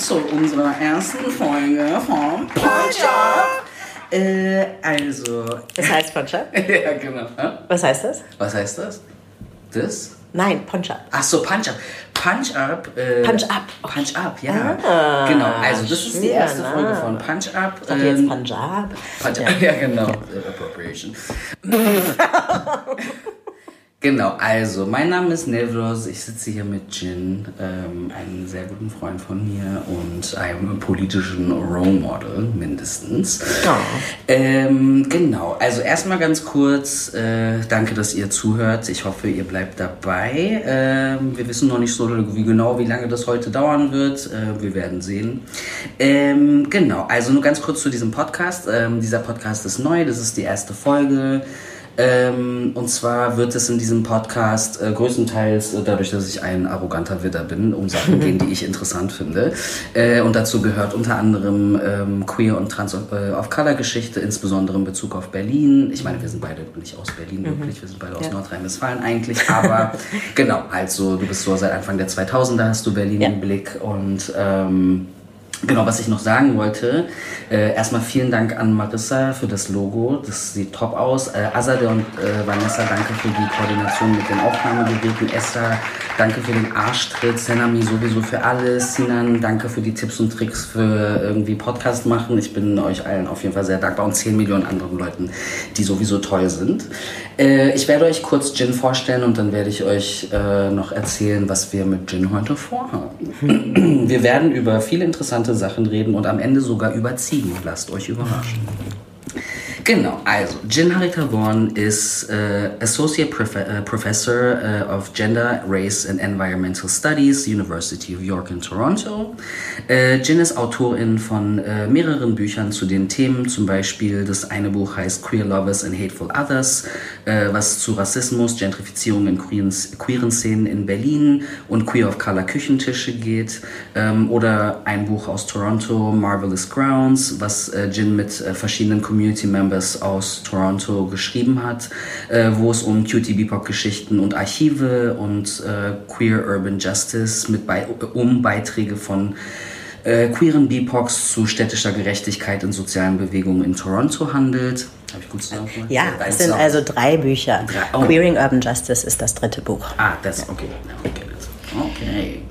zu unserer ersten Folge vom Punch Up. Äh, also. Das heißt Punch Up? ja, genau. Was heißt das? Was heißt das? Das? Nein, Punch Up. Ach so, Punch Up. Punch Up. Äh, Punch Up. Punch Up, ja. Ah, genau, also das ist die erste ah. Folge von Punch Up. Dachte jetzt Ähm, Punjab. Punch Up, ja, genau. Äh, Appropriation. genau, also mein Name ist Nevros, ich sitze hier mit Jin, ähm, einem sehr guten Freund von mir und einem politischen Role Model mindestens. Oh. Ähm, genau, also erstmal ganz kurz, äh, danke, dass ihr zuhört. Ich hoffe, ihr bleibt dabei. Ähm, wir wissen noch nicht so wie genau, wie lange das heute dauern wird. Äh, wir werden sehen. Ähm, genau, also nur ganz kurz zu diesem Podcast. Ähm, dieser Podcast ist neu, das ist die erste Folge. Ähm, und zwar wird es in diesem Podcast äh, größtenteils, äh, dadurch, dass ich ein arroganter Widder bin, um Sachen gehen, die ich interessant finde. Äh, und dazu gehört unter anderem ähm, Queer- und Trans-of-Color-Geschichte, insbesondere in Bezug auf Berlin. Ich meine, wir sind beide nicht aus Berlin wirklich, wir sind beide aus Ja. Nordrhein-Westfalen eigentlich, aber genau, also du bist so seit Anfang der 2000er hast du Berlin Ja. im Blick und ähm, Genau, was ich noch sagen wollte, äh, erstmal vielen Dank an Marissa für das Logo, das sieht top aus. Äh, Azade und äh, Vanessa, danke für die Koordination mit den Aufnahmegeräten. Esther, danke für den Arschtritt. Senami sowieso für alles. Sinan, danke für die Tipps und Tricks für irgendwie Podcast machen. Ich bin euch allen auf jeden Fall sehr dankbar und 10 Millionen anderen Leuten, die sowieso toll sind. Äh, ich werde euch kurz Jin vorstellen und dann werde ich euch äh, noch erzählen, was wir mit Jin heute vorhaben. Wir werden über viele interessante Sachen reden und am Ende sogar über Ziegen. Lasst euch überraschen. Genau, also Jin Harithavorn ist äh, Associate Profe äh, Professor äh, of Gender, Race and Environmental Studies, University of York in Toronto. Äh, Jin ist Autorin von äh, mehreren Büchern zu den Themen, zum Beispiel das eine Buch heißt Queer Lovers and Hateful Others, äh, was zu Rassismus, Gentrifizierung in queeren, queeren Szenen in Berlin und Queer of Color Küchentische geht. Ähm, oder ein Buch aus Toronto, Marvelous Grounds, was Jin mit verschiedenen Community Members aus Toronto geschrieben hat, äh, wo es um QT-Bebop-Geschichten und Archive und äh, Queer Urban Justice mit bei, um Beiträge von äh, queeren BIPOCs zu städtischer Gerechtigkeit in sozialen Bewegungen in Toronto handelt. Habe ich gut zusammengefasst? Ja, Deins es sind also drei Bücher. Drei- oh. Queering Urban Justice ist das dritte Buch. Ah, das, okay. Okay. okay.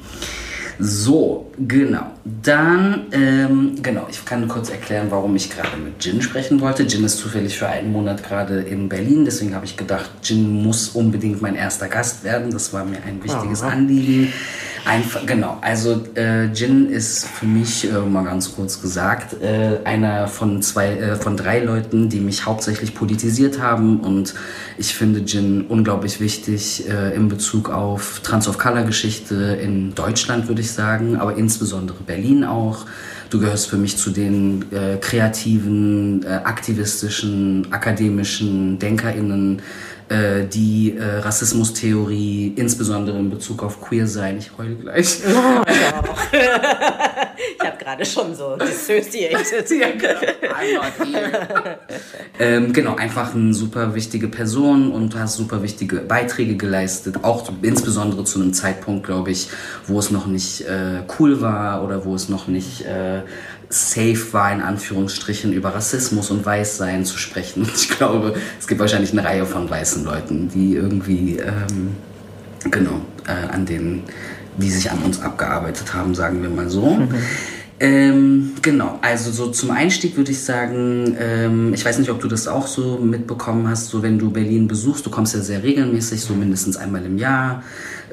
So, genau. Dann, ähm, genau, ich kann kurz erklären, warum ich gerade mit Jin sprechen wollte. Jin ist zufällig für einen Monat gerade in Berlin, deswegen habe ich gedacht, Jin muss unbedingt mein erster Gast werden. Das war mir ein wichtiges Anliegen. Einfach, genau, also äh, Jin ist für mich, äh, mal ganz kurz gesagt, äh, einer von zwei, äh, von drei Leuten, die mich hauptsächlich politisiert haben und ich finde Jin unglaublich wichtig äh, in Bezug auf Trans-of-Color-Geschichte in Deutschland, würde ich sagen, aber insbesondere Berlin auch. Du gehörst für mich zu den äh, kreativen, äh, aktivistischen, akademischen DenkerInnen, äh, die äh, Rassismustheorie, insbesondere in Bezug auf Queer-Sein, ich heule gleich. Ich habe gerade schon so dissociated. ähm, genau, einfach eine super wichtige Person und du hast super wichtige Beiträge geleistet, auch insbesondere zu einem Zeitpunkt, glaube ich, wo es noch nicht äh, cool war oder wo es noch nicht äh, safe war, in Anführungsstrichen, über Rassismus und Weißsein zu sprechen. Und ich glaube, es gibt wahrscheinlich eine Reihe von weißen Leuten, die irgendwie, ähm, genau, äh, an denen, die sich an uns abgearbeitet haben, sagen wir mal so. Ähm, genau, also so zum Einstieg würde ich sagen, ähm, ich weiß nicht, ob du das auch so mitbekommen hast, so wenn du Berlin besuchst, du kommst ja sehr regelmäßig, so mindestens einmal im Jahr,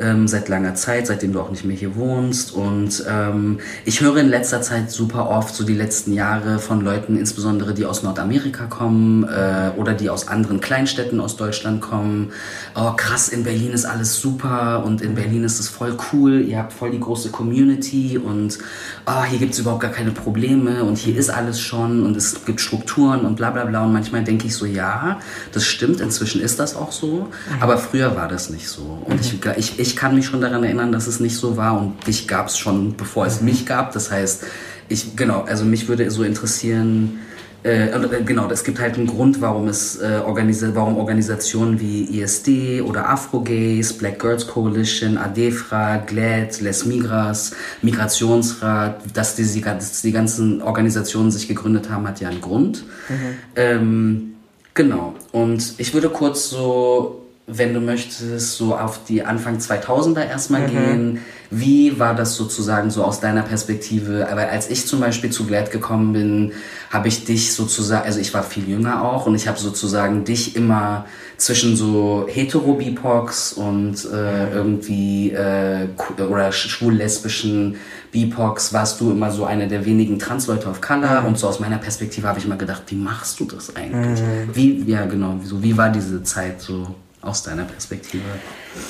ähm, seit langer Zeit, seitdem du auch nicht mehr hier wohnst. Und ähm, ich höre in letzter Zeit super oft, so die letzten Jahre, von Leuten, insbesondere die aus Nordamerika kommen äh, oder die aus anderen Kleinstädten aus Deutschland kommen. Oh, krass, in Berlin ist alles super und in Berlin ist es voll cool, ihr habt voll die große Community und oh, hier gibt es überhaupt gar keine Probleme und hier ist alles schon und es gibt Strukturen und bla bla bla. Und manchmal denke ich so, ja, das stimmt, inzwischen ist das auch so, aber früher war das nicht so. Und ich, ich, ich kann mich schon daran erinnern, dass es nicht so war und dich gab es schon, bevor es mich gab. Das heißt, ich, genau, also mich würde so interessieren, äh, äh, genau, es gibt halt einen Grund, warum es äh, organisa warum Organisationen wie ISD oder Afrogays, Black Girls Coalition, ADEFRA, GLAD, Les Migras, Migrationsrat, dass die, dass die ganzen Organisationen sich gegründet haben, hat ja einen Grund. Mhm. Ähm, genau. Und ich würde kurz so wenn du möchtest, so auf die Anfang 2000er erstmal mhm. gehen. Wie war das sozusagen so aus deiner Perspektive? Aber als ich zum Beispiel zu Glad gekommen bin, habe ich dich sozusagen, also ich war viel jünger auch und ich habe sozusagen dich immer zwischen so hetero-BIPOX und äh, irgendwie äh, oder schwul-lesbischen BIPOX warst du immer so eine der wenigen Transleute of Color mhm. und so aus meiner Perspektive habe ich immer gedacht, wie machst du das eigentlich? Mhm. Wie, ja genau, so, wie war diese Zeit so? Aus deiner Perspektive?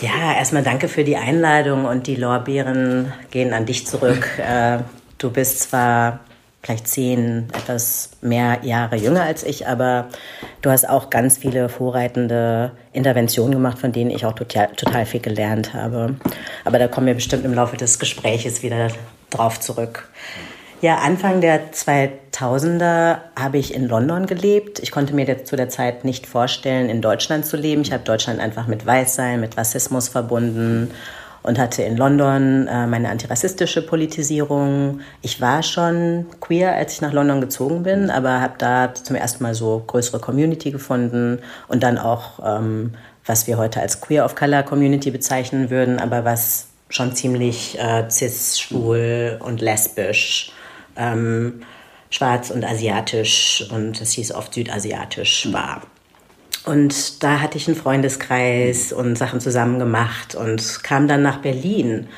Ja, erstmal danke für die Einladung und die Lorbeeren gehen an dich zurück. Äh, du bist zwar vielleicht zehn, etwas mehr Jahre jünger als ich, aber du hast auch ganz viele vorreitende Interventionen gemacht, von denen ich auch total, total viel gelernt habe. Aber da kommen wir bestimmt im Laufe des Gespräches wieder drauf zurück. Ja, Anfang der 2000er habe ich in London gelebt. Ich konnte mir zu der Zeit nicht vorstellen, in Deutschland zu leben. Ich habe Deutschland einfach mit Weißsein, mit Rassismus verbunden und hatte in London äh, meine antirassistische Politisierung. Ich war schon queer, als ich nach London gezogen bin, aber habe da zum ersten Mal so größere Community gefunden und dann auch, ähm, was wir heute als Queer of Color Community bezeichnen würden, aber was schon ziemlich äh, cis, schwul und lesbisch ähm, schwarz und asiatisch und es hieß oft südasiatisch war. Und da hatte ich einen Freundeskreis und Sachen zusammen gemacht und kam dann nach Berlin.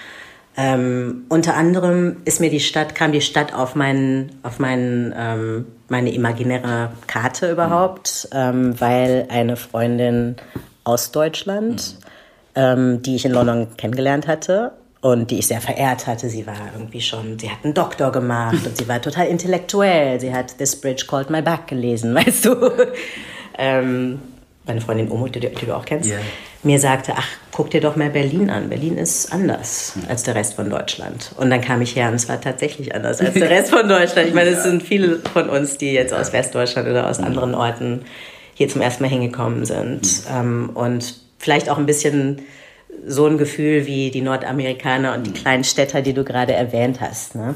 Ähm, unter anderem ist mir die Stadt, kam die Stadt auf, meinen, auf meinen, ähm, meine imaginäre Karte überhaupt, ähm, weil eine Freundin aus Deutschland, ähm, die ich in London kennengelernt hatte, und die ich sehr verehrt hatte. Sie war irgendwie schon, sie hat einen Doktor gemacht und sie war total intellektuell. Sie hat This Bridge Called My Back gelesen, weißt du. ähm, meine Freundin Omo, die, die, du auch kennst, yeah. mir sagte, ach, guck dir doch mal Berlin an. Berlin ist anders als der Rest von Deutschland. Und dann kam ich her und es war tatsächlich anders als der Rest von Deutschland. Ich meine, es sind viele von uns, die jetzt aus Westdeutschland oder aus anderen Orten hier zum ersten Mal hingekommen sind. Ähm, und vielleicht auch ein bisschen so ein Gefühl wie die Nordamerikaner und die kleinen Städter, die du gerade erwähnt hast. Ne?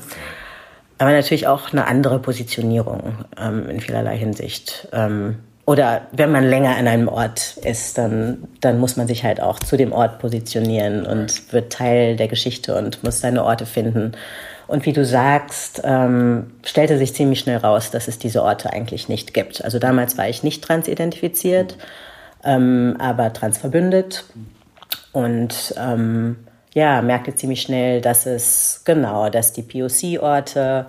Aber natürlich auch eine andere Positionierung ähm, in vielerlei Hinsicht. Ähm, oder wenn man länger an einem Ort ist, dann, dann muss man sich halt auch zu dem Ort positionieren und wird Teil der Geschichte und muss seine Orte finden. Und wie du sagst, ähm, stellte sich ziemlich schnell raus, dass es diese Orte eigentlich nicht gibt. Also damals war ich nicht transidentifiziert, ähm, aber transverbündet und ähm, ja, merkte ziemlich schnell, dass es genau, dass die POC-Orte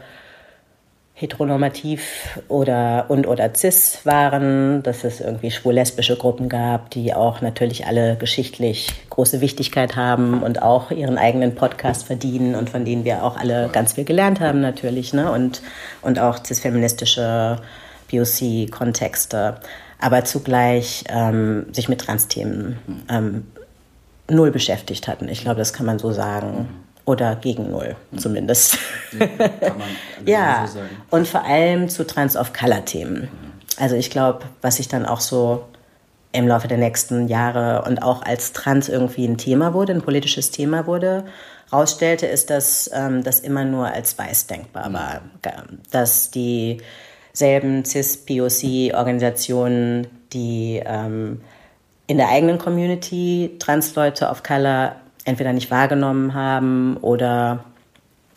heteronormativ oder und oder cis waren, dass es irgendwie schwul-lesbische Gruppen gab, die auch natürlich alle geschichtlich große Wichtigkeit haben und auch ihren eigenen Podcast verdienen und von denen wir auch alle ganz viel gelernt haben natürlich, ne? Und, und auch cis-feministische POC-Kontexte, aber zugleich ähm, sich mit Trans-Themen ähm, null beschäftigt hatten. Ich glaube, das kann man so sagen. Oder gegen null zumindest. Ja, kann man ja. so sagen. und vor allem zu Trans-of-Color-Themen. Also ich glaube, was ich dann auch so im Laufe der nächsten Jahre und auch als Trans irgendwie ein Thema wurde, ein politisches Thema wurde, rausstellte, ist, dass ähm, das immer nur als weiß denkbar war. Dass dieselben CIS-POC-Organisationen, die ähm, in der eigenen Community Transleute of Color entweder nicht wahrgenommen haben oder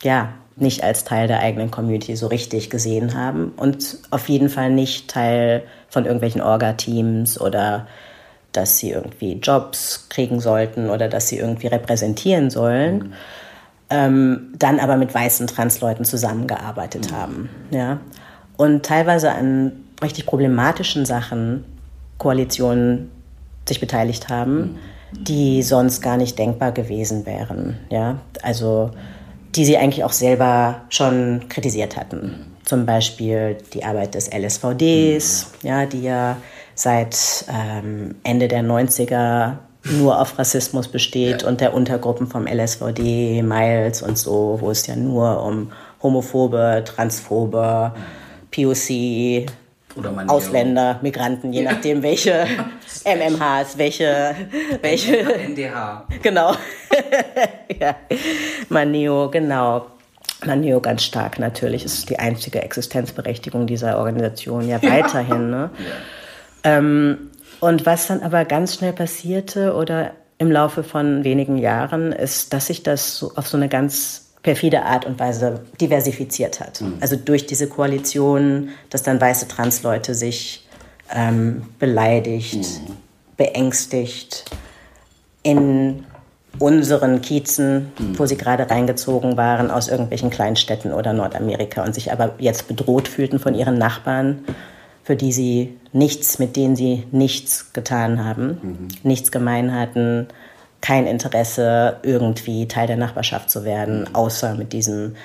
ja, nicht als Teil der eigenen Community so richtig gesehen haben und auf jeden Fall nicht Teil von irgendwelchen Orga-Teams oder dass sie irgendwie Jobs kriegen sollten oder dass sie irgendwie repräsentieren sollen, mhm. ähm, dann aber mit weißen Transleuten zusammengearbeitet mhm. haben. Ja? Und teilweise an richtig problematischen Sachen Koalitionen sich beteiligt haben, die sonst gar nicht denkbar gewesen wären. Ja? Also die sie eigentlich auch selber schon kritisiert hatten. Zum Beispiel die Arbeit des LSVDs, ja, die ja seit ähm, Ende der 90er nur auf Rassismus besteht ja. und der Untergruppen vom LSVD, Miles und so, wo es ja nur um homophobe, transphobe POC, Ausländer, Migranten, je nachdem welche MMHs, welche, welche. NDH. Genau. ja. Maneo, genau. Maneo ganz stark natürlich. ist die einzige Existenzberechtigung dieser Organisation ja weiterhin. Ne? Ja. Ähm, und was dann aber ganz schnell passierte oder im Laufe von wenigen Jahren, ist, dass sich das so auf so eine ganz perfide Art und Weise diversifiziert hat. Mhm. Also durch diese Koalition, dass dann weiße Transleute sich ähm, beleidigt, mhm. beängstigt, in unseren Kiezen, mhm. wo sie gerade reingezogen waren aus irgendwelchen Kleinstädten oder Nordamerika und sich aber jetzt bedroht fühlten von ihren Nachbarn, für die sie nichts, mit denen sie nichts getan haben, mhm. nichts gemein hatten, kein Interesse, irgendwie Teil der Nachbarschaft zu werden, mhm. außer mit diesem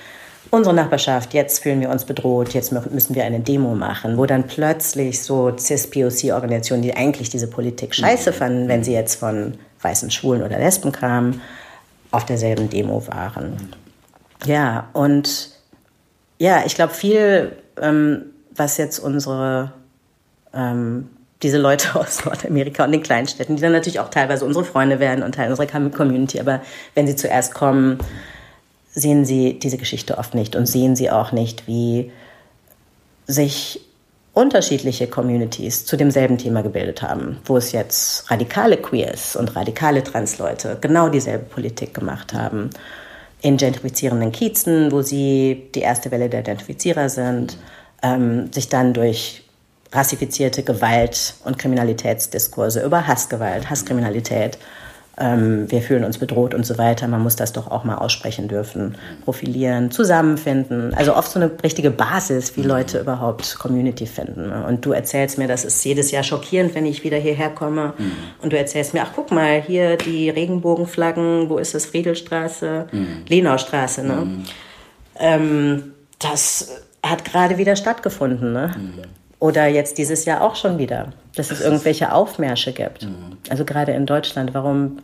unsere Nachbarschaft, jetzt fühlen wir uns bedroht, jetzt müssen wir eine Demo machen, wo dann plötzlich so CIS-POC-Organisationen, die eigentlich diese Politik scheiße mhm. fanden, wenn sie jetzt von weißen Schwulen oder Lesben kamen, auf derselben Demo waren. Ja, und ja, ich glaube, viel, ähm, was jetzt unsere, ähm, diese Leute aus Nordamerika und den Kleinstädten, die dann natürlich auch teilweise unsere Freunde werden und Teil unserer Community, aber wenn sie zuerst kommen, sehen sie diese Geschichte oft nicht und sehen sie auch nicht, wie sich unterschiedliche Communities zu demselben Thema gebildet haben, wo es jetzt radikale Queers und radikale Transleute genau dieselbe Politik gemacht haben. In gentrifizierenden Kiezen, wo sie die erste Welle der Gentrifizierer sind, ähm, sich dann durch rassifizierte Gewalt und Kriminalitätsdiskurse über Hassgewalt, Hasskriminalität ähm, wir fühlen uns bedroht und so weiter. Man muss das doch auch mal aussprechen dürfen, profilieren, zusammenfinden. Also oft so eine richtige Basis, wie Leute überhaupt Community finden. Und du erzählst mir, das ist jedes Jahr schockierend, wenn ich wieder hierher komme. Mhm. Und du erzählst mir, ach guck mal, hier die Regenbogenflaggen, wo ist das? Friedelstraße, mhm. Lenaustraße. Ne? Mhm. Ähm, das hat gerade wieder stattgefunden. Ne? Mhm. Oder jetzt dieses Jahr auch schon wieder, dass es irgendwelche Aufmärsche gibt. Mhm. Also gerade in Deutschland, warum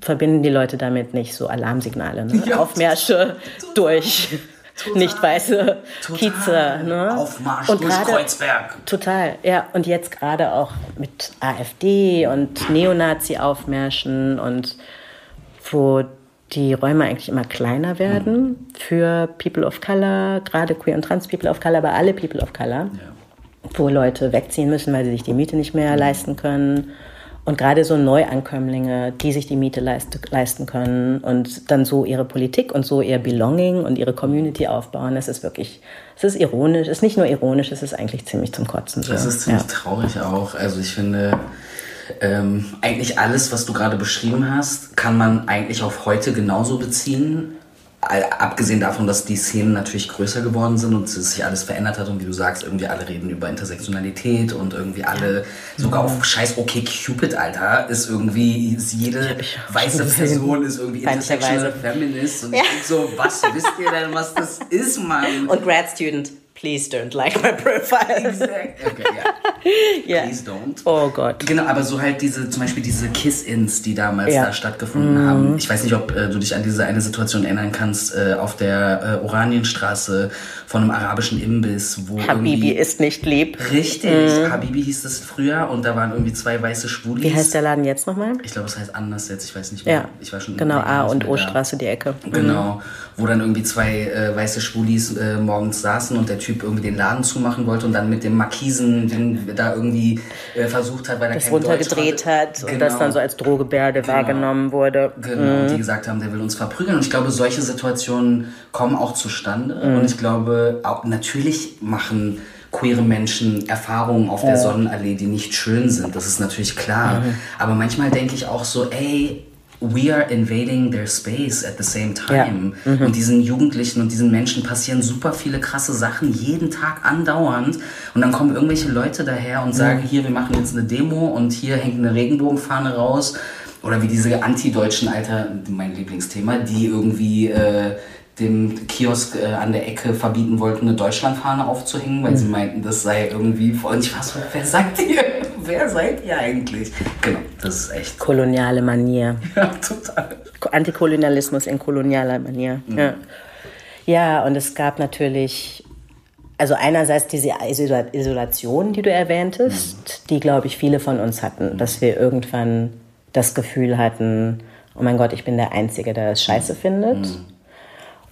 verbinden die Leute damit nicht so Alarmsignale? Ne? Ja, Aufmärsche total. durch total. nicht weiße Kieze. Ne? Aufmarsch und durch grade, Kreuzberg. Total, ja. Und jetzt gerade auch mit AfD und Neonazi-Aufmärschen und wo die Räume eigentlich immer kleiner werden mhm. für People of Color, gerade Queer und Trans People of Color, aber alle People of Color. Ja wo Leute wegziehen müssen, weil sie sich die Miete nicht mehr leisten können. Und gerade so Neuankömmlinge, die sich die Miete leist, leisten können und dann so ihre Politik und so ihr Belonging und ihre Community aufbauen, das ist wirklich, es ist ironisch, es ist nicht nur ironisch, es ist eigentlich ziemlich zum Kotzen. So. Das ist ziemlich ja. traurig auch. Also ich finde, ähm, eigentlich alles, was du gerade beschrieben hast, kann man eigentlich auf heute genauso beziehen abgesehen davon, dass die Szenen natürlich größer geworden sind und sich alles verändert hat und wie du sagst, irgendwie alle reden über Intersektionalität und irgendwie alle, sogar auf scheiß okay Cupid, Alter, ist irgendwie jede weiße Person ist irgendwie intersectional Feminist und ja. so, was wisst ihr denn, was das ist, Mann? Und Grad Student please don't like my profile. Exactly. Okay, ja. yeah. Please don't. Oh Gott. Genau, aber so halt diese, zum Beispiel diese Kiss-Ins, die damals ja. da stattgefunden mm. haben. Ich weiß nicht, ob äh, du dich an diese eine Situation erinnern kannst, äh, auf der äh, Oranienstraße von einem arabischen Imbiss, wo Habibi ist nicht lieb. Richtig, mm. Habibi hieß das früher und da waren irgendwie zwei weiße Schwulis. Wie heißt der Laden jetzt nochmal? Ich glaube, es heißt anders jetzt, ich weiß nicht mehr. Ja. Ich war schon genau, A und O-Straße, die Ecke. Genau, mhm. wo dann irgendwie zwei äh, weiße Schwulis äh, morgens saßen und der Typ irgendwie den Laden zumachen wollte und dann mit dem Markisen den da irgendwie äh, versucht hat, weil er das runtergedreht hat genau. und das dann genau. so als Drohgebärde genau. wahrgenommen wurde. Genau, mhm. die gesagt haben, der will uns verprügeln. Und ich glaube, solche Situationen kommen auch zustande. Mhm. Und ich glaube, auch natürlich machen queere Menschen Erfahrungen auf der Sonnenallee, die nicht schön sind. Das ist natürlich klar. Mhm. Aber manchmal denke ich auch so, ey, we are invading their space at the same time. Ja. Mhm. Und diesen Jugendlichen und diesen Menschen passieren super viele krasse Sachen jeden Tag andauernd. Und dann kommen irgendwelche Leute daher und sagen, hier, wir machen jetzt eine Demo und hier hängt eine Regenbogenfahne raus. Oder wie diese Anti-Deutschen, Alter, mein Lieblingsthema, die irgendwie äh, dem Kiosk äh, an der Ecke verbieten wollten, eine Deutschlandfahne aufzuhängen, weil mhm. sie meinten, das sei irgendwie voll. Ich war so, wer sagt ihr? wer seid ihr eigentlich? Genau, das ist echt. Koloniale Manier. Ja, total. Antikolonialismus in kolonialer Manier. Mhm. Ja. ja, und es gab natürlich also einerseits diese Isolation, die du erwähntest, mhm. die, glaube ich, viele von uns hatten, mhm. dass wir irgendwann das Gefühl hatten, oh mein Gott, ich bin der Einzige, der das scheiße findet.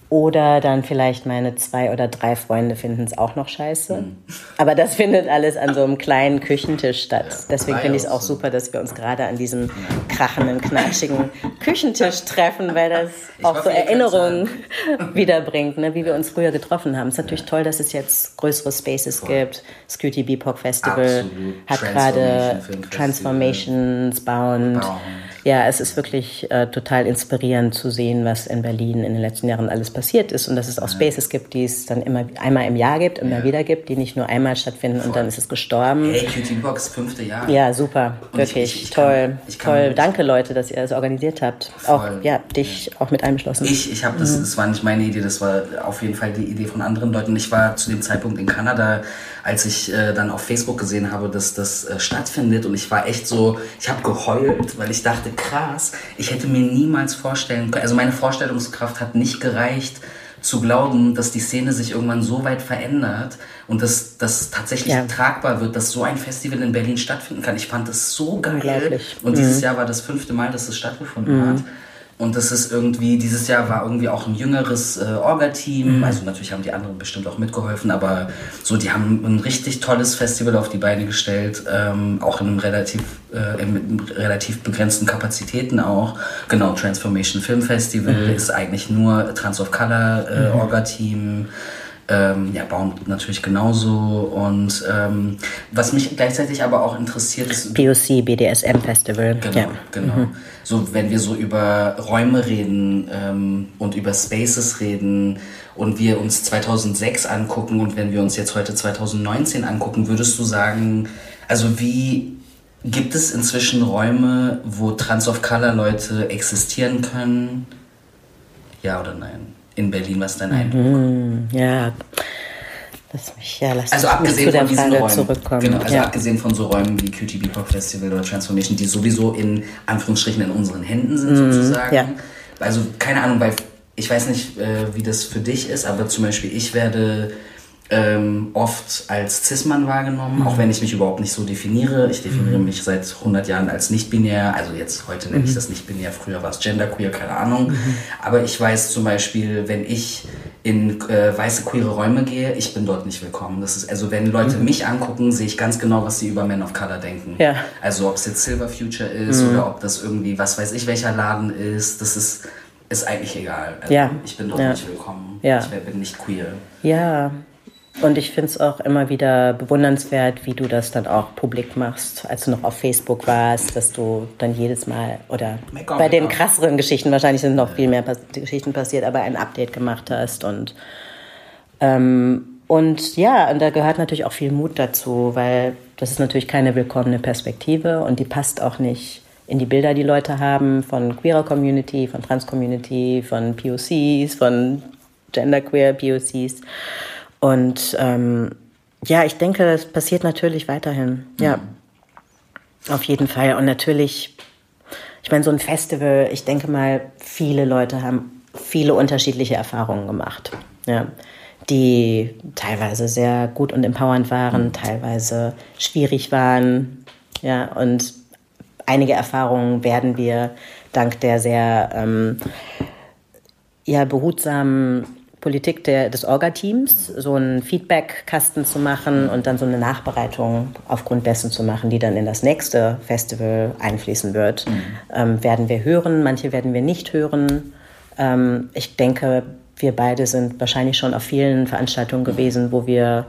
Oder dann vielleicht meine zwei oder drei Freunde finden es auch noch scheiße. Mhm. Aber das findet alles an so einem kleinen Küchentisch statt. Ja, Deswegen finde ich es auch super, dass wir uns gerade an diesem krachenden, knatschigen Küchentisch treffen, weil das ich auch so Erinnerungen wiederbringt, ne, wie wir uns früher getroffen haben. Es ist natürlich ja. toll, dass es jetzt größere Spaces Voll. gibt. Scooty BIPOC Festival Absolut. hat gerade Transformations bauen. bauen ja, es ist wirklich äh, total inspirierend zu sehen, was in Berlin in den letzten Jahren alles passiert ist und dass es auch Spaces gibt, die es dann immer einmal im Jahr gibt, immer ja. wieder gibt, die nicht nur einmal stattfinden Voll. und dann ist es gestorben. Hey, Cutie Box, fünfte Jahr. Ja, super, und wirklich ich, ich, ich toll, kann, toll. Danke Leute, dass ihr das organisiert habt. Voll. Auch ja, dich auch mit einbeschlossen. Ich, ich habe das, mhm. das war nicht meine Idee, das war auf jeden Fall die Idee von anderen Leuten. Ich war zu dem Zeitpunkt in Kanada als ich äh, dann auf Facebook gesehen habe, dass das äh, stattfindet und ich war echt so, ich habe geheult, weil ich dachte, krass, ich hätte mir niemals vorstellen können, also meine Vorstellungskraft hat nicht gereicht, zu glauben, dass die Szene sich irgendwann so weit verändert und dass das tatsächlich ja. tragbar wird, dass so ein Festival in Berlin stattfinden kann. Ich fand das so geil. Und mhm. dieses Jahr war das fünfte Mal, dass es stattgefunden mhm. hat. Und das ist irgendwie, dieses Jahr war irgendwie auch ein jüngeres äh, Orga-Team. Mhm. Also natürlich haben die anderen bestimmt auch mitgeholfen, aber so, die haben ein richtig tolles Festival auf die Beine gestellt, ähm, auch in einem relativ, äh, mit relativ begrenzten Kapazitäten auch. Genau, Transformation Film Festival mhm. ist eigentlich nur Trans of Color äh, mhm. Orga-Team. Ähm, ja, bauen natürlich genauso. Und ähm, was mich gleichzeitig aber auch interessiert ist. POC, BDSM Festival. Genau, ja. genau. Mhm. So, wenn wir so über Räume reden ähm, und über Spaces reden und wir uns 2006 angucken und wenn wir uns jetzt heute 2019 angucken, würdest du sagen, also wie gibt es inzwischen Räume, wo Trans of Color Leute existieren können? Ja oder nein? In Berlin? Was ist dein Eindruck? Mhm, ja. Lass mich, ja, lass also abgesehen von diesen Frage Räumen, zurückkommen. Genau, also ja. abgesehen von so Räumen wie QTB Pop Festival oder Transformation, die sowieso in Anführungsstrichen in unseren Händen sind mhm, sozusagen. Ja. Also keine Ahnung, weil ich weiß nicht, äh, wie das für dich ist, aber zum Beispiel ich werde ähm, oft als Cis-Mann wahrgenommen, mhm. auch wenn ich mich überhaupt nicht so definiere. Ich definiere mhm. mich seit 100 Jahren als nicht-binär, also jetzt heute nenne ich mhm. das nicht-binär, früher war es genderqueer, keine Ahnung. Mhm. Aber ich weiß zum Beispiel, wenn ich in äh, weiße queere Räume gehe, ich bin dort nicht willkommen. Das ist also, wenn Leute mhm. mich angucken, sehe ich ganz genau, was sie über Men of Color denken. Ja. Also ob es jetzt Silver Future ist mhm. oder ob das irgendwie, was weiß ich, welcher Laden ist, das ist ist eigentlich egal. Also ja. Ich bin dort ja. nicht willkommen. Ja. Ich bin nicht queer. Ja, und ich finde es auch immer wieder bewundernswert, wie du das dann auch publik machst, als du noch auf Facebook warst, dass du dann jedes Mal oder Make bei den krasseren Geschichten, wahrscheinlich sind noch viel mehr Geschichten passiert, aber ein Update gemacht hast und ähm, und ja, und da gehört natürlich auch viel Mut dazu, weil das ist natürlich keine willkommene Perspektive und die passt auch nicht in die Bilder, die Leute haben von queerer Community, von Trans Community, von POCs, von Genderqueer POCs. Und ähm, ja, ich denke, das passiert natürlich weiterhin. Ja, mhm. auf jeden Fall. Und natürlich, ich meine, so ein Festival, ich denke mal, viele Leute haben viele unterschiedliche Erfahrungen gemacht. Ja die teilweise sehr gut und empowernd waren, mhm. teilweise schwierig waren. Ja, und einige Erfahrungen werden wir dank der sehr ähm, ja, behutsamen Politik der, des Orga-Teams, so einen Feedback-Kasten zu machen und dann so eine Nachbereitung aufgrund dessen zu machen, die dann in das nächste Festival einfließen wird. Mhm. Ähm, werden wir hören, manche werden wir nicht hören. Ähm, ich denke, wir beide sind wahrscheinlich schon auf vielen Veranstaltungen gewesen, wo wir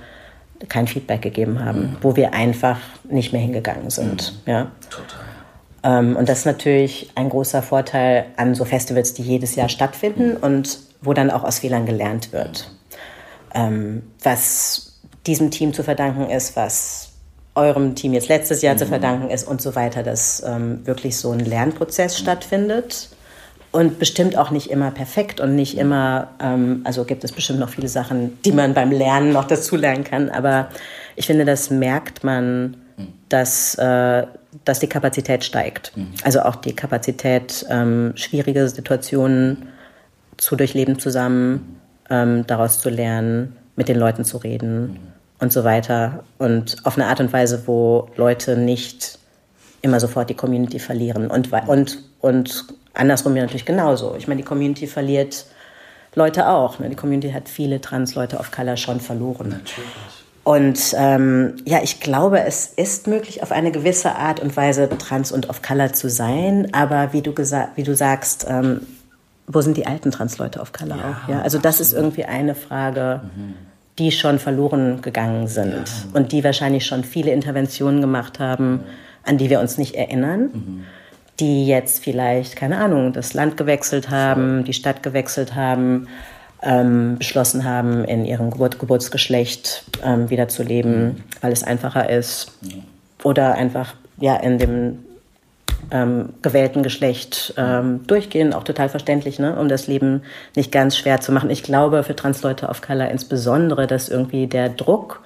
kein Feedback gegeben haben, mhm. wo wir einfach nicht mehr hingegangen sind. Mhm. Ja. Total. Ähm, und das ist natürlich ein großer Vorteil an so Festivals, die jedes Jahr stattfinden und wo dann auch aus Fehlern gelernt wird. Ähm, was diesem Team zu verdanken ist, was eurem Team jetzt letztes Jahr mhm. zu verdanken ist und so weiter, dass ähm, wirklich so ein Lernprozess mhm. stattfindet. Und bestimmt auch nicht immer perfekt und nicht immer, ähm, also gibt es bestimmt noch viele Sachen, die man beim Lernen noch dazulernen kann. Aber ich finde, das merkt man, mhm. dass, äh, dass die Kapazität steigt. Mhm. Also auch die Kapazität, ähm, schwierige Situationen zu durchleben zusammen, ähm, daraus zu lernen, mit den Leuten zu reden mhm. und so weiter. Und auf eine Art und Weise, wo Leute nicht immer sofort die Community verlieren. Und, und, und andersrum ja natürlich genauso. Ich meine, die Community verliert Leute auch. Ne? Die Community hat viele Trans-Leute of Color schon verloren. Natürlich. Und ähm, ja, ich glaube, es ist möglich, auf eine gewisse Art und Weise trans und of color zu sein. Aber wie du, wie du sagst, ähm, wo sind die alten Trans-Leute of color ja, auch? Ja? Also, das ist irgendwie eine Frage, mhm. die schon verloren gegangen sind ja. und die wahrscheinlich schon viele Interventionen gemacht haben, an die wir uns nicht erinnern. Mhm. Die jetzt vielleicht, keine Ahnung, das Land gewechselt haben, die Stadt gewechselt haben ähm, beschlossen haben, in ihrem Geburt Geburtsgeschlecht ähm, wieder zu leben, weil es einfacher ist. Oder einfach ja, in dem ähm, gewählten Geschlecht ähm, durchgehen, auch total verständlich, ne? um das Leben nicht ganz schwer zu machen. Ich glaube für Transleute of Color insbesondere, dass irgendwie der Druck,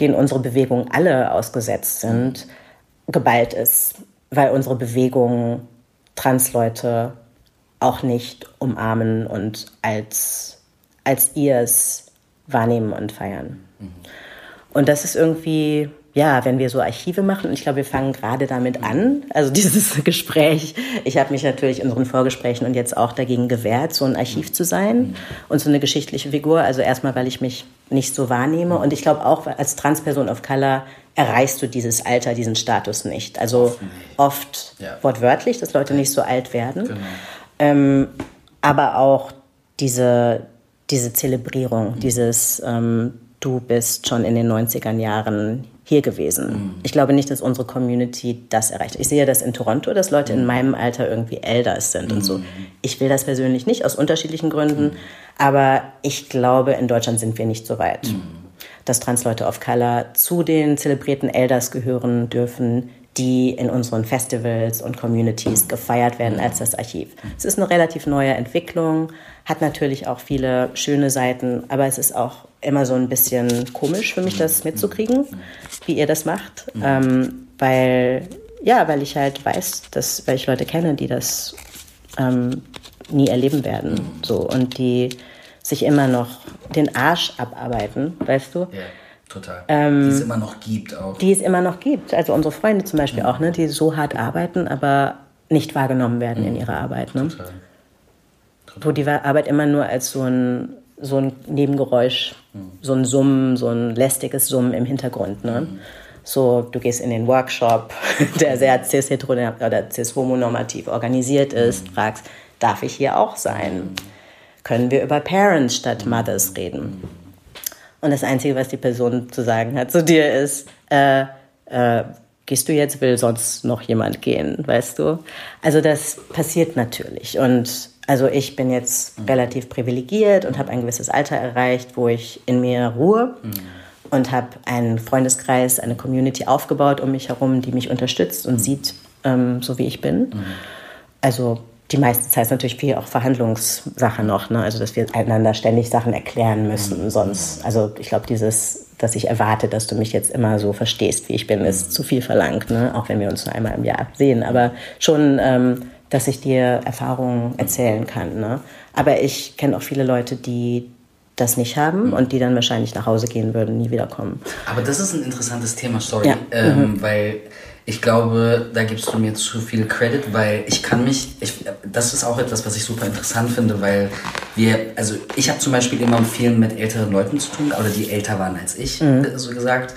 den unsere Bewegungen alle ausgesetzt sind, geballt ist, weil unsere Bewegungen Transleute auch nicht umarmen und als als ihr es wahrnehmen und feiern. Mhm. Und das ist irgendwie, ja, wenn wir so Archive machen, und ich glaube, wir fangen gerade damit an, also dieses Gespräch, ich habe mich natürlich in unseren Vorgesprächen und jetzt auch dagegen gewehrt, so ein Archiv zu sein und so eine geschichtliche Figur. Also erstmal, weil ich mich nicht so wahrnehme und ich glaube auch als Transperson of Color erreichst du dieses Alter, diesen Status nicht. Also oft ja. wortwörtlich, dass Leute nicht so alt werden, genau. ähm, aber auch diese, diese Zelebrierung, mhm. dieses ähm, Du bist schon in den 90er Jahren hier gewesen. Mhm. Ich glaube nicht, dass unsere Community das erreicht. Ich sehe das in Toronto, dass Leute mhm. in meinem Alter irgendwie Elders sind und so. Mhm. Ich will das persönlich nicht, aus unterschiedlichen Gründen, mhm. aber ich glaube, in Deutschland sind wir nicht so weit. Mhm. Dass Transleute of Color zu den zelebrierten Elders gehören dürfen, die in unseren Festivals und Communities gefeiert werden als das Archiv. Es ist eine relativ neue Entwicklung, hat natürlich auch viele schöne Seiten, aber es ist auch immer so ein bisschen komisch für mich, das mitzukriegen, wie ihr das macht, ähm, weil ja, weil ich halt weiß, dass weil ich Leute kenne, die das ähm, nie erleben werden, so und die sich immer noch den Arsch abarbeiten, weißt du? Ja Total. Ähm, die es immer noch gibt auch. Die es immer noch gibt. Also unsere Freunde zum Beispiel mhm. auch, ne, die so hart arbeiten, aber nicht wahrgenommen werden mhm. in ihrer Arbeit. Ne? Total. Total. Wo die Arbeit immer nur als so ein, so ein Nebengeräusch, mhm. so ein Summen, so ein lästiges Summen im Hintergrund. Ne? Mhm. So, du gehst in den Workshop, der sehr cis-hetero- oder cis-homonormativ organisiert ist, mhm. fragst, darf ich hier auch sein? Mhm. Können wir über Parents statt Mothers reden? Und das Einzige, was die Person zu sagen hat zu dir ist, äh, äh, gehst du jetzt, will sonst noch jemand gehen, weißt du? Also das passiert natürlich. Und also ich bin jetzt mhm. relativ privilegiert und habe ein gewisses Alter erreicht, wo ich in mir ruhe. Mhm. Und habe einen Freundeskreis, eine Community aufgebaut um mich herum, die mich unterstützt und mhm. sieht, ähm, so wie ich bin. Mhm. Also die meiste Zeit ist natürlich viel auch Verhandlungssache noch, ne? also dass wir einander ständig Sachen erklären müssen. Mhm. Sonst, also ich glaube, dieses, dass ich erwarte, dass du mich jetzt immer so verstehst, wie ich bin, ist mhm. zu viel verlangt, ne? auch wenn wir uns nur einmal im Jahr sehen. Aber schon, ähm, dass ich dir Erfahrungen erzählen kann. Ne? Aber ich kenne auch viele Leute, die das nicht haben mhm. und die dann wahrscheinlich nach Hause gehen würden, nie wiederkommen. Aber das ist ein interessantes Thema, sorry, ja. ähm, mhm. weil ich glaube, da gibst du mir zu viel Credit, weil ich kann mich, ich, das ist auch etwas, was ich super interessant finde, weil wir, also ich habe zum Beispiel immer viel mit älteren Leuten zu tun, oder die älter waren als ich, mhm. so gesagt.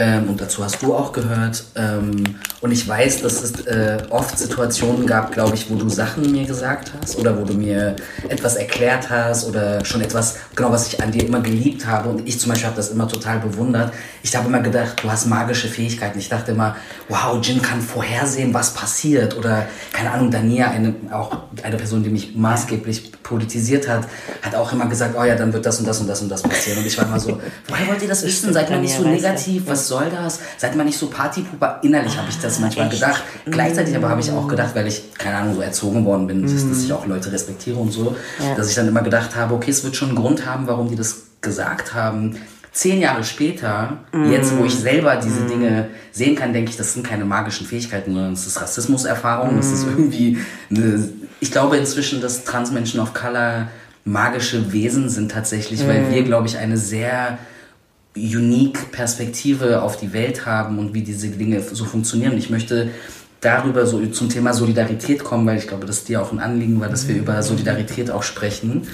Ähm, und dazu hast du auch gehört. Ähm, und ich weiß, dass es äh, oft Situationen gab, glaube ich, wo du Sachen mir gesagt hast oder wo du mir etwas erklärt hast oder schon etwas, genau was ich an dir immer geliebt habe. Und ich zum Beispiel habe das immer total bewundert. Ich habe immer gedacht, du hast magische Fähigkeiten. Ich dachte immer, wow, Jin kann vorhersehen, was passiert. Oder keine Ahnung, Dania, eine, auch eine Person, die mich maßgeblich politisiert hat, hat auch immer gesagt, oh ja, dann wird das und das und das und das passieren. Und ich war immer so, woher wollt ihr das wissen? Seid mal nicht so negativ, was soll das? Seid mal nicht so Partypuper. Innerlich habe ich das manchmal Echt? gedacht. Gleichzeitig aber habe ich auch gedacht, weil ich, keine Ahnung, so erzogen worden bin, dass, dass ich auch Leute respektiere und so, ja. dass ich dann immer gedacht habe, okay, es wird schon einen Grund haben, warum die das gesagt haben. Zehn Jahre später, mm. jetzt wo ich selber diese mm. Dinge sehen kann, denke ich, das sind keine magischen Fähigkeiten, sondern es ist Rassismuserfahrung, mm. es ist irgendwie eine, ich glaube inzwischen, dass Transmenschen of Color magische Wesen sind tatsächlich, weil Mhm. wir, glaube ich, eine sehr unique Perspektive auf die Welt haben und wie diese Dinge so funktionieren. Ich möchte darüber so zum Thema Solidarität kommen, weil ich glaube, dass dir auch ein Anliegen war, dass wir über Solidarität auch sprechen.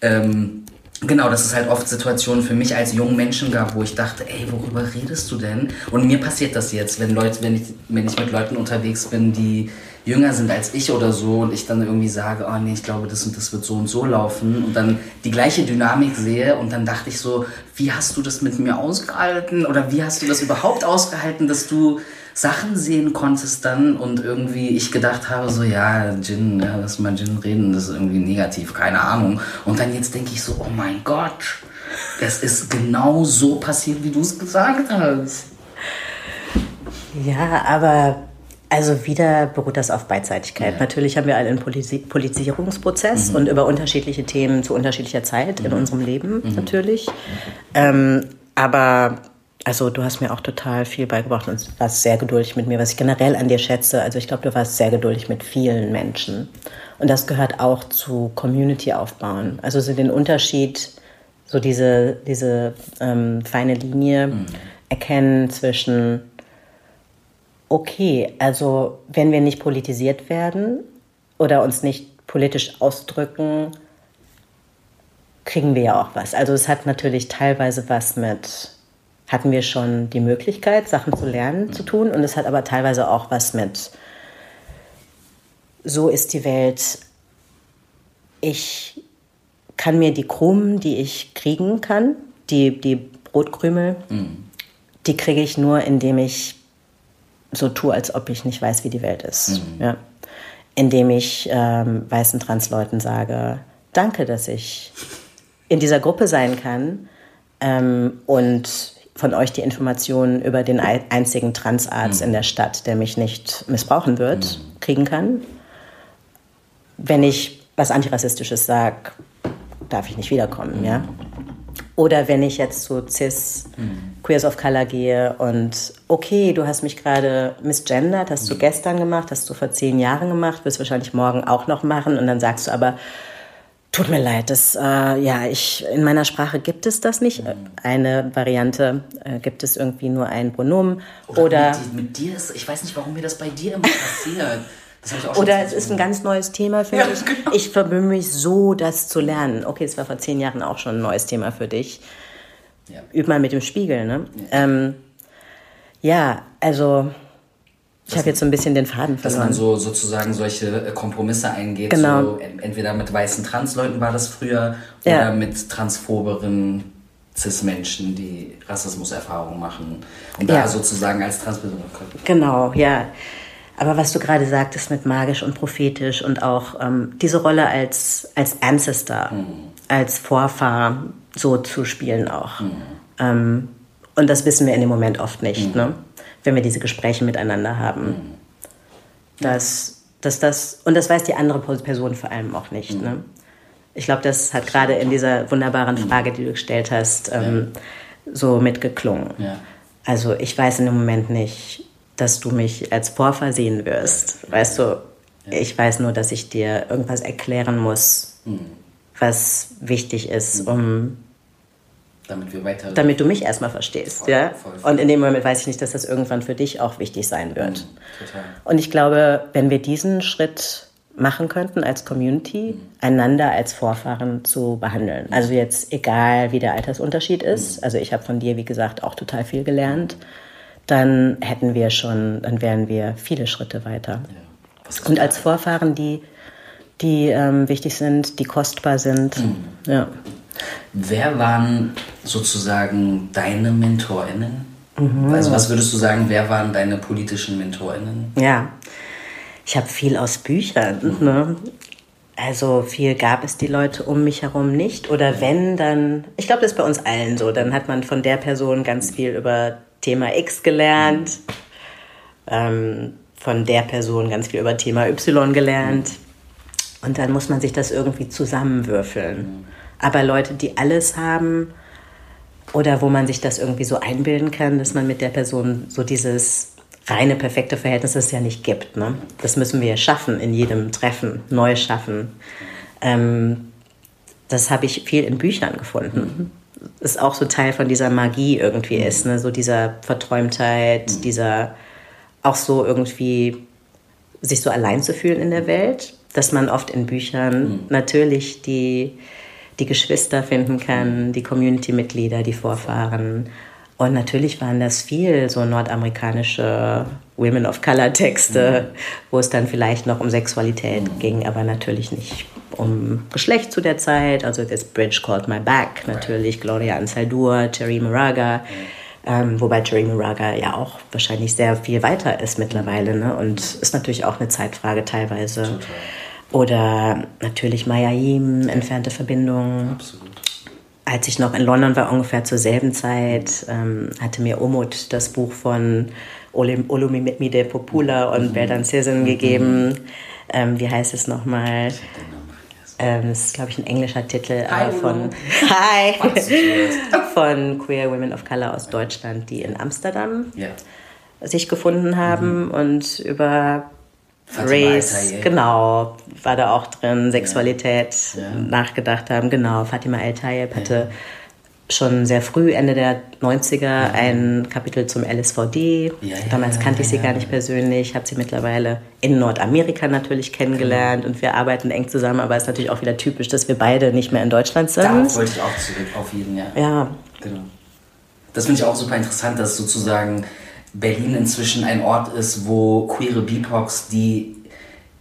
Ähm, genau, dass es halt oft Situationen für mich als jungen Menschen gab, wo ich dachte, ey, worüber redest du denn? Und mir passiert das jetzt, wenn Leute, wenn ich, wenn ich mit Leuten unterwegs bin, die jünger sind als ich oder so und ich dann irgendwie sage, oh nee, ich glaube, das und das wird so und so laufen und dann die gleiche Dynamik sehe und dann dachte ich so, wie hast du das mit mir ausgehalten oder wie hast du das überhaupt ausgehalten, dass du Sachen sehen konntest dann und irgendwie ich gedacht habe, so ja, Gin, ja, lass mal Gin reden, das ist irgendwie negativ, keine Ahnung. Und dann jetzt denke ich so, oh mein Gott, es ist genau so passiert, wie du es gesagt hast. Ja, aber also wieder beruht das auf Beidseitigkeit. Ja. Natürlich haben wir alle einen Polisi Politisierungsprozess und über unterschiedliche Themen zu unterschiedlicher Zeit in unserem Leben natürlich. Ähm, aber also du hast mir auch total viel beigebracht und warst sehr geduldig mit mir, was ich generell an dir schätze. Also ich glaube, du warst sehr geduldig mit vielen Menschen. Und das gehört auch zu Community aufbauen. Also so den Unterschied, so diese, diese ähm, feine Linie erkennen zwischen okay, also wenn wir nicht politisiert werden oder uns nicht politisch ausdrücken, kriegen wir ja auch was. Also es hat natürlich teilweise was mit, hatten wir schon die Möglichkeit, Sachen zu lernen, zu tun. Und es hat aber teilweise auch was mit, so ist die Welt. Ich kann mir die Krumen, die ich kriegen kann, die, die Brotkrümel, die kriege ich nur, indem ich so tue, als ob ich nicht weiß, wie die Welt ist. Ja. Indem ich ähm, weißen Transleuten sage, danke, dass ich in dieser Gruppe sein kann ähm, und von euch die Informationen über den ei- einzigen Transarzt in der Stadt, der mich nicht missbrauchen wird, kriegen kann. Wenn ich was Antirassistisches sage, darf ich nicht wiederkommen, ja. Oder wenn ich jetzt zu CIS Queers of Color gehe und okay, du hast mich gerade misgendert, hast du gestern gemacht, hast du vor zehn Jahren gemacht, wirst wahrscheinlich morgen auch noch machen und dann sagst du aber, tut mir leid, das, äh, ja, ich, in meiner Sprache gibt es das nicht. Eine Variante äh, gibt es irgendwie nur ein Pronomen oder, mit, mit dir ist, ich weiß nicht, warum mir das bei dir immer passiert. Oder es ist ein ganz neues Thema für Ja, mich. genau. Ich verbümme mich so, das zu lernen. Okay, es war vor zehn Jahren auch schon ein neues Thema für dich. Ja. Üb mal mit dem Spiegel, ne? Ja, ähm, ja also ich habe jetzt so ein bisschen den Faden dass man verloren. so sozusagen solche äh, Kompromisse eingeht. Genau. So, en- entweder mit weißen Transleuten war das früher Ja. oder mit transphobieren Cis-Menschen, die Rassismuserfahrungen machen. Und da Ja. sozusagen als Transperson. Gott. Genau, ja. Aber was du gerade sagtest mit magisch und prophetisch und auch ähm, diese Rolle als, als Ancestor, als Vorfahr so zu spielen auch. Ähm, und das wissen wir in dem Moment oft nicht, ne? wenn wir diese Gespräche miteinander haben. Dass, dass das, und das weiß die andere Person vor allem auch nicht. Ne? Ich glaube, das hat gerade in dieser wunderbaren Frage, die du gestellt hast, ähm, so mitgeklungen. Ja. Also ich weiß in dem Moment nicht, dass du mich als Vorfahr sehen wirst. Weißt du, ich weiß nur, dass ich dir irgendwas erklären muss, was wichtig ist, um Damit wir weiter. damit du mich erstmal verstehst. Voll, ja? voll, voll. Und in dem Moment weiß ich nicht, dass das irgendwann für dich auch wichtig sein wird. Total. Und ich glaube, wenn wir diesen Schritt machen könnten als Community, einander als Vorfahren zu behandeln. Also jetzt egal, wie der Altersunterschied ist. Also ich habe von dir, wie gesagt, auch total viel gelernt. Dann hätten wir schon, dann wären wir viele Schritte weiter. Ist Und als Vorfahren, die, die ähm, wichtig sind, die kostbar sind. Ja. Wer waren sozusagen deine MentorInnen? Also was würdest du sagen, wer waren deine politischen MentorInnen? Ja, ich habe viel aus Büchern. Ne? Also viel gab es die Leute um mich herum nicht. Oder wenn, dann, ich glaube, das ist bei uns allen so. Dann hat man von der Person ganz viel über Thema X gelernt, ähm, von der Person ganz viel über Thema Y gelernt. Und dann muss man sich das irgendwie zusammenwürfeln. Aber Leute, die alles haben, oder wo man sich das irgendwie so einbilden kann, dass man mit der Person so dieses reine, perfekte Verhältnis das es ja nicht gibt. Ne? Das müssen wir schaffen in jedem Treffen, neu schaffen. Ähm, das habe ich viel in Büchern gefunden. Mhm. Ist auch so Teil von dieser Magie irgendwie mhm. ist, ne? so dieser Verträumtheit, mhm. dieser auch so irgendwie sich so allein zu fühlen in der Welt, dass man oft in Büchern mhm. natürlich die, die Geschwister finden kann, mhm. die Community-Mitglieder, die Vorfahren. Und natürlich waren das viel so nordamerikanische Women of Color Texte, mhm. wo es dann vielleicht noch um Sexualität mhm. ging, aber natürlich nicht um Geschlecht zu der Zeit. Also das Bridge Called My Back, natürlich Gloria Anzaldur, Cherry Moraga. Mhm. Ähm, wobei Cherry Moraga ja auch wahrscheinlich sehr viel weiter ist mittlerweile. Ne? Und ist natürlich auch eine Zeitfrage teilweise. Total. Oder natürlich Maya Yim, entfernte Verbindungen. Absolut als ich noch in London war, ungefähr zur selben Zeit, ähm, hatte mir Omut das Buch von Olumide Popula und mhm. Berdan Sirsen mhm. gegeben. Ähm, wie heißt es nochmal? Ähm, das ist, glaube ich, ein englischer Titel Hi, von, Hi, von Queer Women of Color aus Deutschland, die in Amsterdam yeah. sich gefunden haben mhm. und über Race, genau, war da auch drin, Sexualität ja. nachgedacht haben. Genau, Fatima El Tayeb hatte schon sehr früh, Ende der 90er, ja. ein Kapitel zum LSVD. Damals kannte ich sie gar nicht persönlich, habe sie mittlerweile in Nordamerika natürlich kennengelernt genau. und wir arbeiten eng zusammen, aber es ist natürlich auch wieder typisch, dass wir beide nicht mehr in Deutschland sind. Darauf wollte ich auch zurück, auf jeden, ja. Ja. Genau. Das finde ich auch super interessant, dass sozusagen Berlin inzwischen ein Ort ist, wo queere BIPOCs, die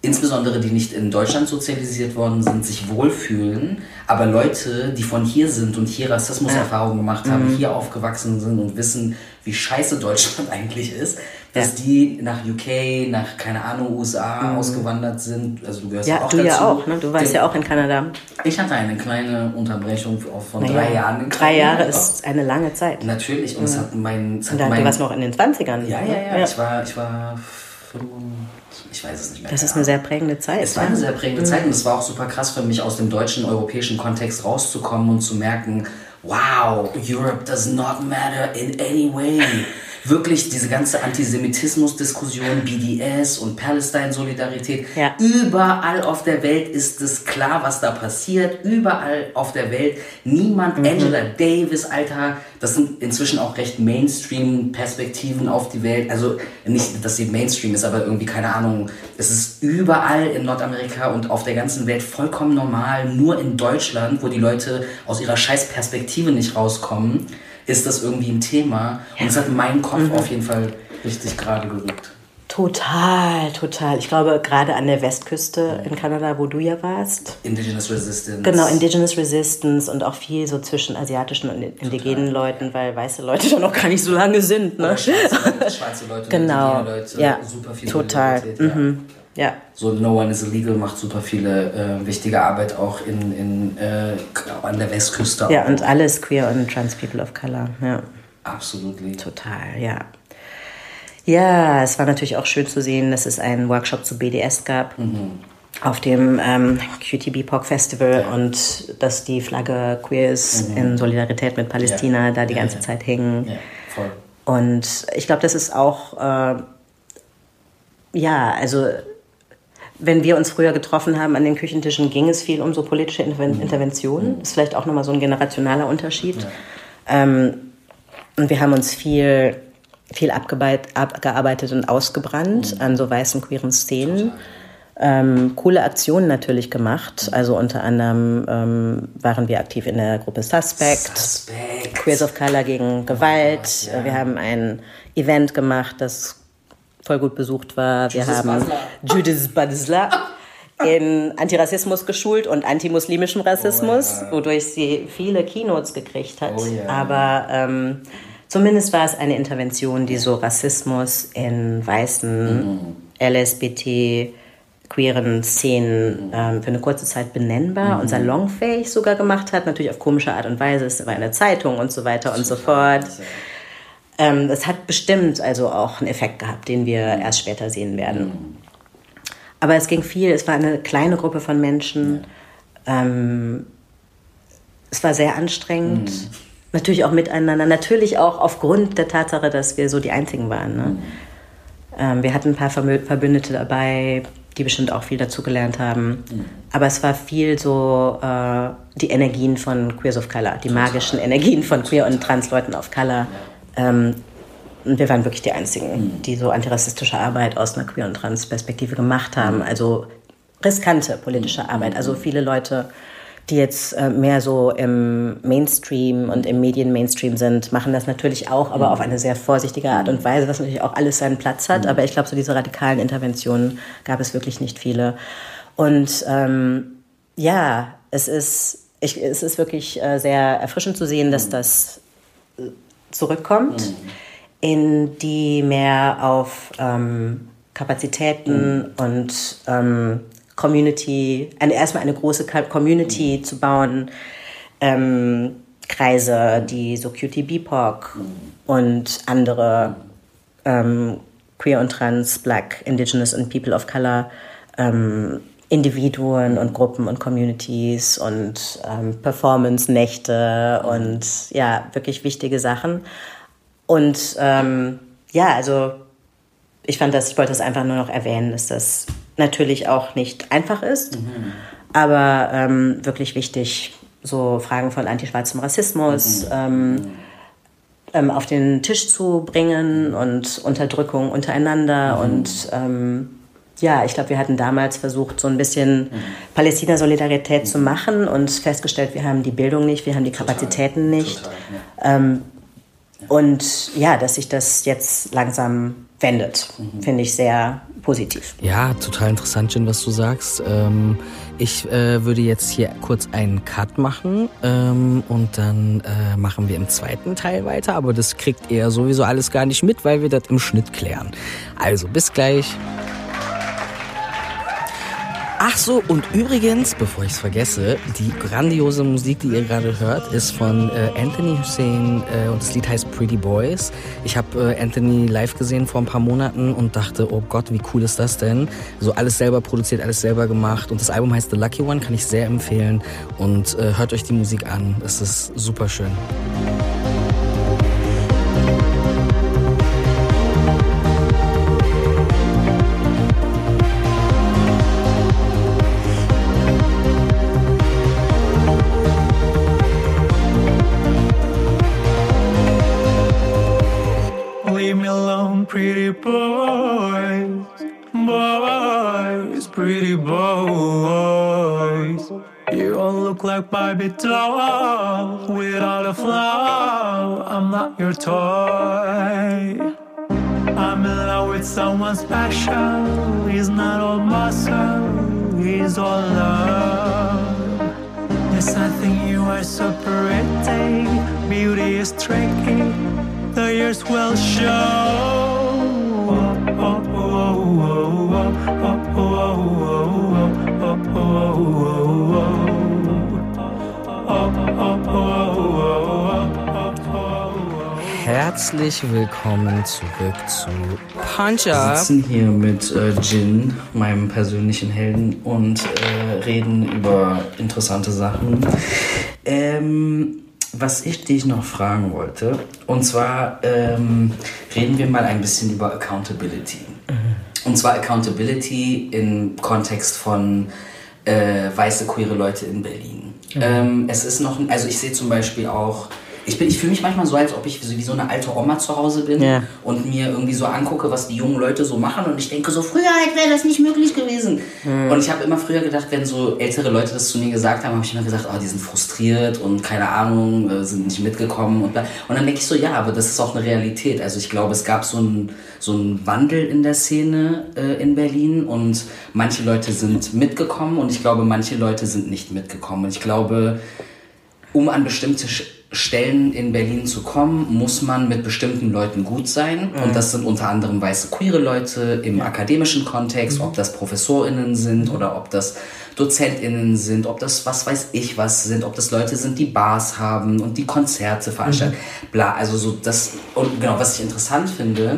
insbesondere die nicht in Deutschland sozialisiert worden sind, sich wohlfühlen, aber Leute, die von hier sind und hier Rassismuserfahrungen gemacht haben, mhm. hier aufgewachsen sind und wissen, wie scheiße Deutschland eigentlich ist, dass ja. die nach UK, nach, keine Ahnung, USA mhm. ausgewandert sind. Also du gehörst ja, auch du dazu. ja auch, ne? Du warst Den, ja auch in Kanada. Ich hatte eine kleine Unterbrechung von naja, drei Jahren. Drei Jahre ist eine lange Zeit. Natürlich, und mhm. es hat mein... Es hat und dann, mein, du warst noch in den 20ern. Ja, ja, ja, ja. Ich war, ich war ich weiß es nicht mehr. Das ist eine sehr prägende Zeit. Es war eine sehr prägende mhm. Zeit und es war auch super krass für mich, aus dem deutschen, europäischen Kontext rauszukommen und zu merken, wow, Europe does not matter in any way wirklich diese ganze Antisemitismus-Diskussion, BDS und Palästina-Solidarität, ja. überall auf der Welt ist es klar, was da passiert. Überall auf der Welt. Niemand, mhm. Angela Davis, Alter, das sind inzwischen auch recht Mainstream-Perspektiven auf die Welt. Also nicht, dass sie Mainstream ist, aber irgendwie, keine Ahnung, es ist überall in Nordamerika und auf der ganzen Welt vollkommen normal. Nur in Deutschland, wo die Leute aus ihrer scheiß Perspektive nicht rauskommen ist das irgendwie ein Thema. Und es hat meinen Kopf mhm. auf jeden Fall richtig gerade gerückt. Total, total. Ich glaube, gerade an der Westküste in Kanada, wo du ja warst. Indigenous Resistance. Genau, Indigenous Resistance und auch viel so zwischen asiatischen und indigenen total. Leuten, weil weiße Leute da noch gar nicht so lange sind. Ne? schwarze, schwarze Leute, genau. Leute, ja. super viel Total. Mhm. Ja. So No One is Illegal macht super viele äh, wichtige Arbeit auch in, in, äh, an der Westküste. Ja, und alles Queer und Trans People of Color. Ja. Absolut. Total, ja. Ja, es war natürlich auch schön zu sehen, dass es einen Workshop zu BDS gab. Mhm. Auf dem ähm, QTB Pop Festival ja. und dass die Flagge queer ist mhm. in Solidarität mit Palästina ja. da die ganze ja, Zeit hängen. Ja, voll. Und ich glaube, das ist auch, äh, ja, also wenn wir uns früher getroffen haben an den Küchentischen, ging es viel um so politische mhm. Interventionen. Das ist vielleicht auch nochmal so ein generationaler Unterschied. Ja. Ähm, und wir haben uns viel, viel abgearbeitet und ausgebrannt mhm. an so weißen queeren Szenen. Ähm, coole Aktionen natürlich gemacht. Mhm. Also unter anderem ähm, waren wir aktiv in der Gruppe Suspect, Suspect. Queers of Color gegen Gewalt. Oh, ja. Wir haben ein Event gemacht, das voll gut besucht war. Wir haben Basler. Judith Badisla in Antirassismus geschult und antimuslimischem Rassismus, oh, ja. wodurch sie viele Keynotes gekriegt hat. Oh, ja. Aber ähm, zumindest war es eine Intervention, die so Rassismus in weißen, mhm. LSBT, queeren Szenen ähm, für eine kurze Zeit benennbar mhm. und salonfähig sogar gemacht hat. Natürlich auf komische Art und Weise. Es war in der Zeitung und so weiter und so fort. Ähm, das hat bestimmt also auch einen Effekt gehabt, den wir erst später sehen werden. Aber es ging viel, es war eine kleine Gruppe von Menschen. Ähm, es war sehr anstrengend. Mhm. Natürlich auch miteinander. Natürlich auch aufgrund der Tatsache, dass wir so die Einzigen waren. Ne? Mhm. Ähm, wir hatten ein paar Verbündete dabei, die bestimmt auch viel dazugelernt haben. Mhm. Aber es war viel so äh, die Energien von Queers of Color, die magischen Energien von Queer- und Trans-Leuten of Color. Ja. Ähm, und wir waren wirklich die Einzigen, mhm. die so antirassistische Arbeit aus einer Queer- und Trans-Perspektive gemacht haben. Mhm. Also riskante politische Arbeit. Also viele Leute die jetzt äh, mehr so im Mainstream und im Medien-Mainstream sind, machen das natürlich auch, aber mhm. auf eine sehr vorsichtige Art und Weise, was natürlich auch alles seinen Platz hat. Mhm. Aber ich glaube, so diese radikalen Interventionen gab es wirklich nicht viele. Und ähm, ja, es ist, ich, es ist wirklich äh, sehr erfrischend zu sehen, dass mhm. das zurückkommt mhm. in die mehr auf ähm, Kapazitäten mhm. und ähm, Community, eine, erstmal eine große Community mhm. zu bauen, ähm, Kreise, die so Cutie BIPOC mhm. und andere ähm, Queer und Trans, Black, Indigenous und People of Color ähm, Individuen und Gruppen und Communities und ähm, Performance-Nächte und ja, wirklich wichtige Sachen. Und ähm, ja, also ich fand das, ich wollte das einfach nur noch erwähnen, dass das natürlich auch nicht einfach ist, mhm. aber ähm, wirklich wichtig, so Fragen von antischwarzem Rassismus mhm. ähm, ähm, auf den Tisch zu bringen und Unterdrückung untereinander mhm. und ähm, ja, ich glaube, wir hatten damals versucht, so ein bisschen mhm. Palästina-Solidarität zu mhm. machen und festgestellt, wir haben die Bildung nicht, wir haben die Kapazitäten Total. nicht. Total, ja. Ähm, und ja, dass sich das jetzt langsam wendet, mhm. finde ich sehr positiv. Ja, total interessant, Jen, was du sagst. Ähm, ich äh, würde jetzt hier kurz einen Cut machen ähm, und dann äh, machen wir im zweiten Teil weiter, aber das kriegt ihr sowieso alles gar nicht mit, weil wir das im Schnitt klären. Also bis gleich. Ach so, und übrigens, bevor ich es vergesse, die grandiose Musik, die ihr gerade hört, ist von äh, Anthony Hussein äh, und das Lied heißt Pretty Boys. Ich habe äh, Anthony live gesehen vor ein paar Monaten und dachte, oh Gott, wie cool ist das denn? So alles selber produziert, alles selber gemacht und das Album heißt The Lucky One, kann ich sehr empfehlen und äh, hört euch die Musik an, es ist super schön. Barbie doll without a flaw. I'm not your toy. I'm in love with someone special. He's not all muscle, he's all love. Yes, I think you are so pretty. Beauty is tricky. The years will show. Herzlich willkommen zurück zu Puncher. Wir sitzen hier mit äh, Jin, meinem persönlichen Helden, und äh, reden über interessante Sachen. Ähm, was ich dich noch fragen wollte, und zwar ähm, reden wir mal ein bisschen über Accountability. Mhm. Und zwar Accountability im Kontext von äh, weiße queere Leute in Berlin. Mhm. Ähm, es ist noch, also ich sehe zum Beispiel auch ich, ich fühle mich manchmal so, als ob ich wie so eine alte Oma zu Hause bin ja. und mir irgendwie so angucke, was die jungen Leute so machen und ich denke so, früher wäre das nicht möglich gewesen. Mhm. Und ich habe immer früher gedacht, wenn so ältere Leute das zu mir gesagt haben, habe ich immer gesagt, oh, die sind frustriert und keine Ahnung, äh, sind nicht mitgekommen und, und dann denke ich so, ja, aber das ist auch eine Realität. Also ich glaube, es gab so einen so Wandel in der Szene äh, in Berlin und manche Leute sind mitgekommen und ich glaube, manche Leute sind nicht mitgekommen. Und ich glaube, um an bestimmte Stellen in Berlin zu kommen, muss man mit bestimmten Leuten gut sein. Mhm. Und das sind unter anderem weiße queere Leute im ja. akademischen Kontext, mhm. ob das ProfessorInnen sind oder ob das DozentInnen sind, ob das was weiß ich was sind, ob das Leute sind, die Bars haben und die Konzerte veranstalten. Mhm. Bla, also so das, und genau, was ich interessant finde,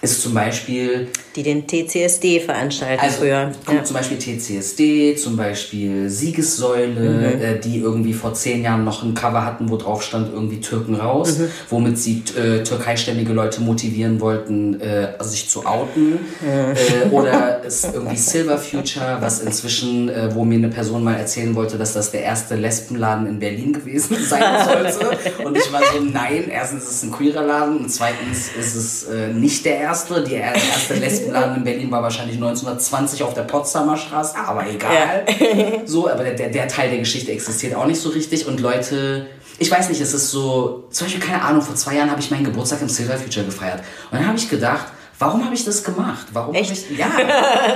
ist zum Beispiel. Die den TCSD veranstalten also, früher. Ja. Zum Beispiel TCSD, zum Beispiel Siegessäule, mhm. äh, die irgendwie vor zehn Jahren noch ein Cover hatten, wo drauf stand irgendwie Türken raus, mhm. womit sie äh, türkeistämmige Leute motivieren wollten, äh, sich zu outen. Mhm. oder ist irgendwie Silver Future, was inzwischen, äh, wo mir eine Person mal erzählen wollte, dass das der erste Lesbenladen in Berlin gewesen sein sollte. und ich war so, nein, erstens ist es ein queerer Laden und zweitens ist es äh, nicht der erste erste. Die erste Lesbenladen in Berlin war wahrscheinlich 1920 auf der Potsdamer Straße, aber egal. Ja. so, aber der, der Teil der Geschichte existiert auch nicht so richtig und Leute ich weiß nicht, es ist so, zum Beispiel, keine Ahnung, vor zwei Jahren habe ich meinen Geburtstag im Silver Future gefeiert. Und dann habe ich gedacht, warum habe ich das gemacht? Warum Echt? Ich, ja,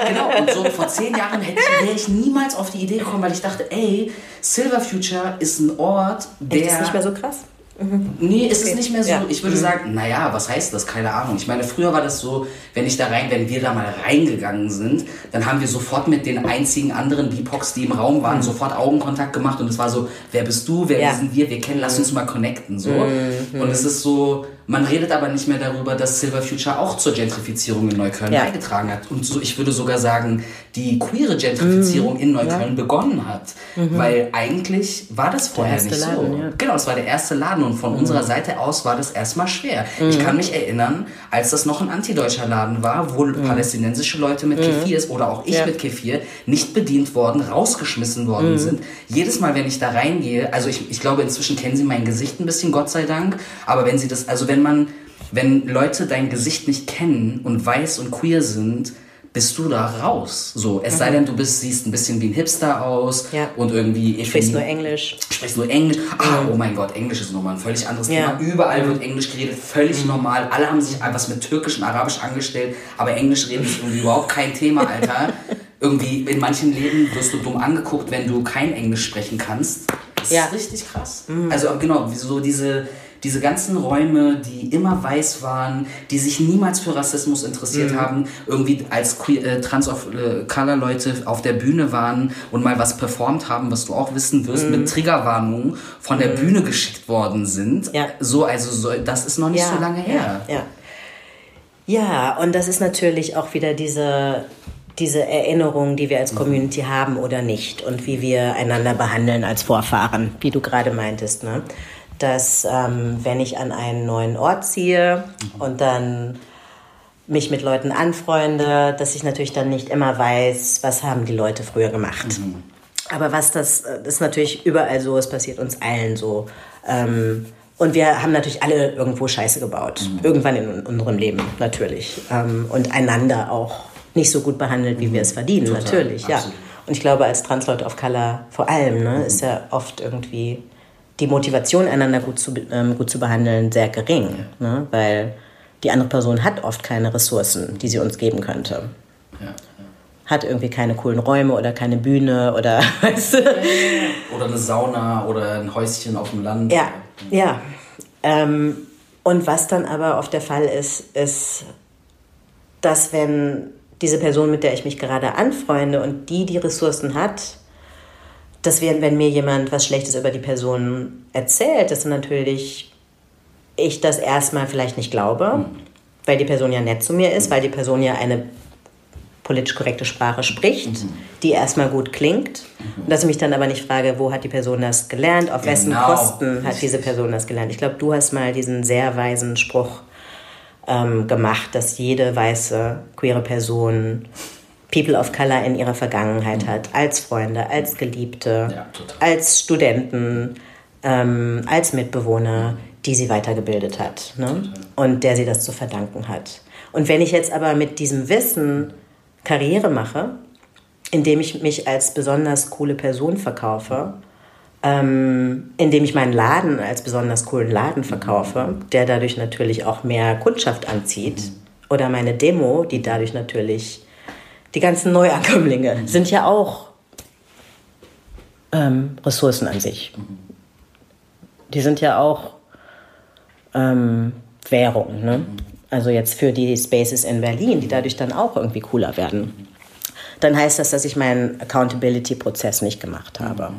genau. Und so vor zehn Jahren hätte ich, wäre ich niemals auf die Idee gekommen, weil ich dachte, ey, Silver Future ist ein Ort, der. Echt, ist nicht mehr so krass? Mhm. Nee, ist okay. es nicht mehr so. Ja. Ich würde mhm. sagen, naja, was heißt das? Keine Ahnung. Ich meine, früher war das so, wenn ich da rein, wenn wir da mal reingegangen sind, dann haben wir sofort mit den einzigen anderen BIPOX, die im Raum waren, mhm. sofort Augenkontakt gemacht und es war so, wer bist du, wer ja. sind wir, wir kennen, lass uns mal connecten. So. Mhm. Und es ist so, man redet aber nicht mehr darüber, dass Silver Future auch zur Gentrifizierung in Neukölln ja. beigetragen hat. Und so, ich würde sogar sagen, die queere Gentrifizierung mhm. in Neukölln ja. begonnen hat. Mhm. Weil eigentlich war das vorher nicht Laden, so. Ja. Genau, es war der erste Laden und von mhm. unserer Seite aus war das erstmal schwer. Ich mhm. kann mich erinnern, als das noch ein antideutscher Laden war, wo mhm. palästinensische Leute mit mhm. Kefirs oder auch ich mit Kefir nicht bedient worden, rausgeschmissen worden sind. Jedes Mal, wenn ich da reingehe, also ich, ich glaube, inzwischen kennen sie mein Gesicht ein bisschen, Gott sei Dank, aber wenn sie das, also wenn man, wenn Leute dein Gesicht nicht kennen und weiß und queer sind, bist du da raus. So, es mhm. sei denn, du bist, siehst ein bisschen wie ein Hipster aus ja. und irgendwie. Ich sprichst nur Englisch. Sprichst nur Englisch. Ah, oh mein Gott, Englisch ist nochmal ein völlig anderes ja. Thema. Überall wird Englisch geredet, völlig mhm. normal. Alle haben sich was mit Türkisch und Arabisch angestellt, aber Englisch reden ist irgendwie überhaupt kein Thema, Alter. irgendwie in manchen Läden wirst du dumm angeguckt, wenn du kein Englisch sprechen kannst. Das ja. ist richtig krass. Mhm. Also genau, so diese diese ganzen Räume, die immer weiß waren, die sich niemals für Rassismus interessiert mhm. haben, irgendwie als queer, äh, Trans of äh, Color Leute auf der Bühne waren und mal was performt haben, was du auch wissen wirst, mhm. mit Triggerwarnungen von der mhm. Bühne geschickt worden sind. Ja. So, also so, das ist noch nicht ja. so lange her. Ja. ja. Und das ist natürlich auch wieder diese diese Erinnerung, die wir als mhm. Community haben oder nicht und wie wir einander behandeln als Vorfahren, wie du gerade meintest. Ne? Dass ähm, wenn ich an einen neuen Ort ziehe mhm. und dann mich mit Leuten anfreunde, dass ich natürlich dann nicht immer weiß, was haben die Leute früher gemacht. Mhm. Aber was das, das ist natürlich überall so, es passiert uns allen so. Ähm, und wir haben natürlich alle irgendwo Scheiße gebaut. Mhm. Irgendwann in unserem Leben, natürlich. Ähm, und einander auch nicht so gut behandelt, wie mhm. wir es verdienen, Total, natürlich, absolut. ja. Und ich glaube, als Transleute of Color vor allem, ne, ist ja oft irgendwie die Motivation, einander gut zu, ähm, gut zu behandeln, sehr gering. Ne? Weil die andere Person hat oft keine Ressourcen, die sie uns geben könnte. Ja, ja. Hat irgendwie keine coolen Räume oder keine Bühne oder weißt du? Oder eine Sauna oder ein Häuschen auf dem Land. Ja, ja. Ähm, und was dann aber oft der Fall ist, ist, dass wenn diese Person, mit der ich mich gerade anfreunde und die die Ressourcen hat, dass wir, wenn mir jemand was Schlechtes über die Person erzählt, dass natürlich ich das erstmal vielleicht nicht glaube, mhm. weil die Person ja nett zu mir ist, weil die Person ja eine politisch korrekte Sprache spricht, mhm. die erstmal gut klingt. Mhm. Und dass ich mich dann aber nicht frage, wo hat die Person das gelernt, auf genau. wessen Kosten hat diese Person das gelernt. Ich glaube, du hast mal diesen sehr weisen Spruch ähm, gemacht, dass jede weiße queere Person People of Color in ihrer Vergangenheit mhm. hat, als Freunde, als Geliebte, ja, als Studenten, ähm, als Mitbewohner, die sie weitergebildet hat ne? und der sie das zu verdanken hat. Und wenn ich jetzt aber mit diesem Wissen Karriere mache, indem ich mich als besonders coole Person verkaufe, ähm, indem ich meinen Laden als besonders coolen Laden verkaufe, der dadurch natürlich auch mehr Kundschaft anzieht, mhm. oder meine Demo, die dadurch natürlich die ganzen Neuankömmlinge mhm. sind ja auch ähm, Ressourcen an sich. Die sind ja auch ähm, Währung. Ne? Also jetzt für die Spaces in Berlin, die dadurch dann auch irgendwie cooler werden. Dann heißt das, dass ich meinen Accountability-Prozess nicht gemacht habe.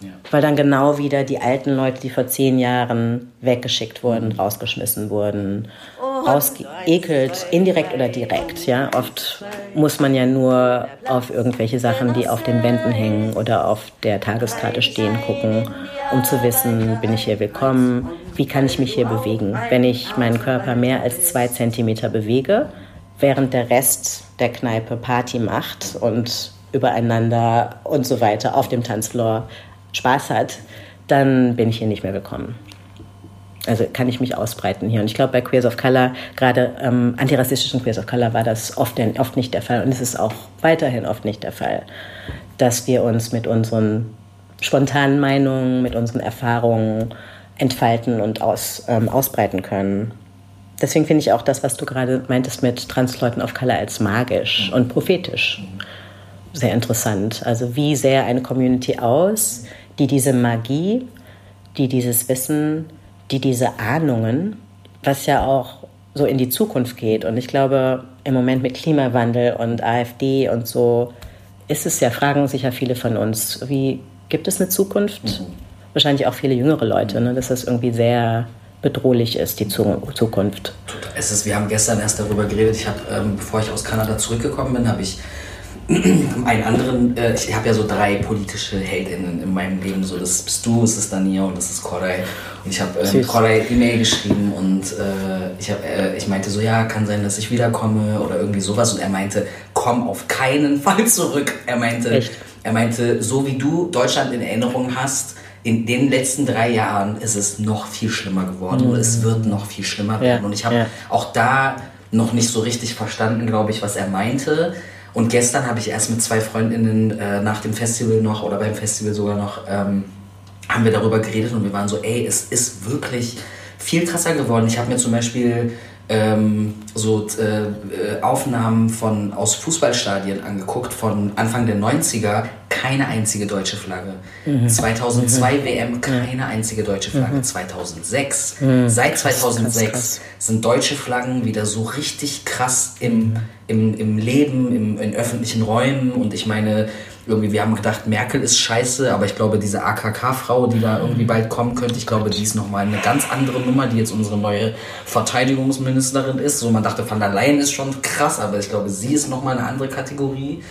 Ja. Weil dann genau wieder die alten Leute, die vor zehn Jahren weggeschickt wurden, rausgeschmissen wurden, rausgeekelt, indirekt oder direkt. Ja, oft muss man ja nur auf irgendwelche Sachen, die auf den Wänden hängen oder auf der Tageskarte stehen, gucken, um zu wissen, bin ich hier willkommen, wie kann ich mich hier bewegen. Wenn ich meinen Körper mehr als zwei Zentimeter bewege, während der Rest der Kneipe Party macht und übereinander und so weiter auf dem Tanzfloor Spaß hat, dann bin ich hier nicht mehr willkommen. Also kann ich mich ausbreiten hier. Und ich glaube, bei Queers of Color, gerade ähm, antirassistischen Queers of Color, war das oft, oft nicht der Fall. Und es ist auch weiterhin oft nicht der Fall, dass wir uns mit unseren spontanen Meinungen, mit unseren Erfahrungen entfalten und aus, ähm, ausbreiten können. Deswegen finde ich auch das, was du gerade meintest mit Transleuten of Color als magisch und prophetisch sehr interessant. Also wie sähe eine Community aus, die diese Magie, die dieses Wissen, die diese Ahnungen, was ja auch so in die Zukunft geht. Und ich glaube, im Moment mit Klimawandel und AfD und so ist es ja, fragen sich ja viele von uns, wie gibt es eine Zukunft? Mhm. Wahrscheinlich auch viele jüngere Leute, ne, dass das irgendwie sehr bedrohlich ist, die Zukunft. Es ist, wir haben gestern erst darüber geredet. Ich habe, ähm, bevor ich aus Kanada zurückgekommen bin, habe ich einen anderen, äh, ich habe ja so drei politische Heldinnen in meinem Leben. So, das bist du, das ist Dania und das ist Koray. Und ich habe ähm, Koray E-Mail geschrieben und äh, ich, hab, äh, ich meinte so, ja, kann sein, dass ich wiederkomme oder irgendwie sowas. Und er meinte, komm auf keinen Fall zurück. Er meinte, Echt? er meinte, so wie du Deutschland in Erinnerung hast, in den letzten drei Jahren ist es noch viel schlimmer geworden mhm. und es wird noch viel schlimmer werden. Ja, und ich habe ja. auch da noch nicht so richtig verstanden, glaube ich, was er meinte. Und gestern habe ich erst mit zwei Freundinnen äh, nach dem Festival noch oder beim Festival sogar noch, ähm, haben wir darüber geredet und wir waren so, ey, es ist wirklich viel krasser geworden. Ich habe mir zum Beispiel ähm, so äh, äh, Aufnahmen von, aus Fußballstadien angeguckt von Anfang der 90er, keine einzige deutsche Flagge. Mhm. 2002 mhm. WM, keine einzige deutsche Flagge. Mhm. 2006, mhm. seit 2006 krass, krass. sind deutsche Flaggen wieder so richtig krass im, mhm. im, im Leben, im, in öffentlichen Räumen und ich meine, irgendwie, wir haben gedacht, Merkel ist scheiße, aber ich glaube, diese AKK-Frau, die da irgendwie bald kommen könnte, ich glaube, die ist nochmal eine ganz andere Nummer, die jetzt unsere neue Verteidigungsministerin ist. So, man dachte, Van der Leyen ist schon krass, aber ich glaube, sie ist nochmal eine andere Kategorie.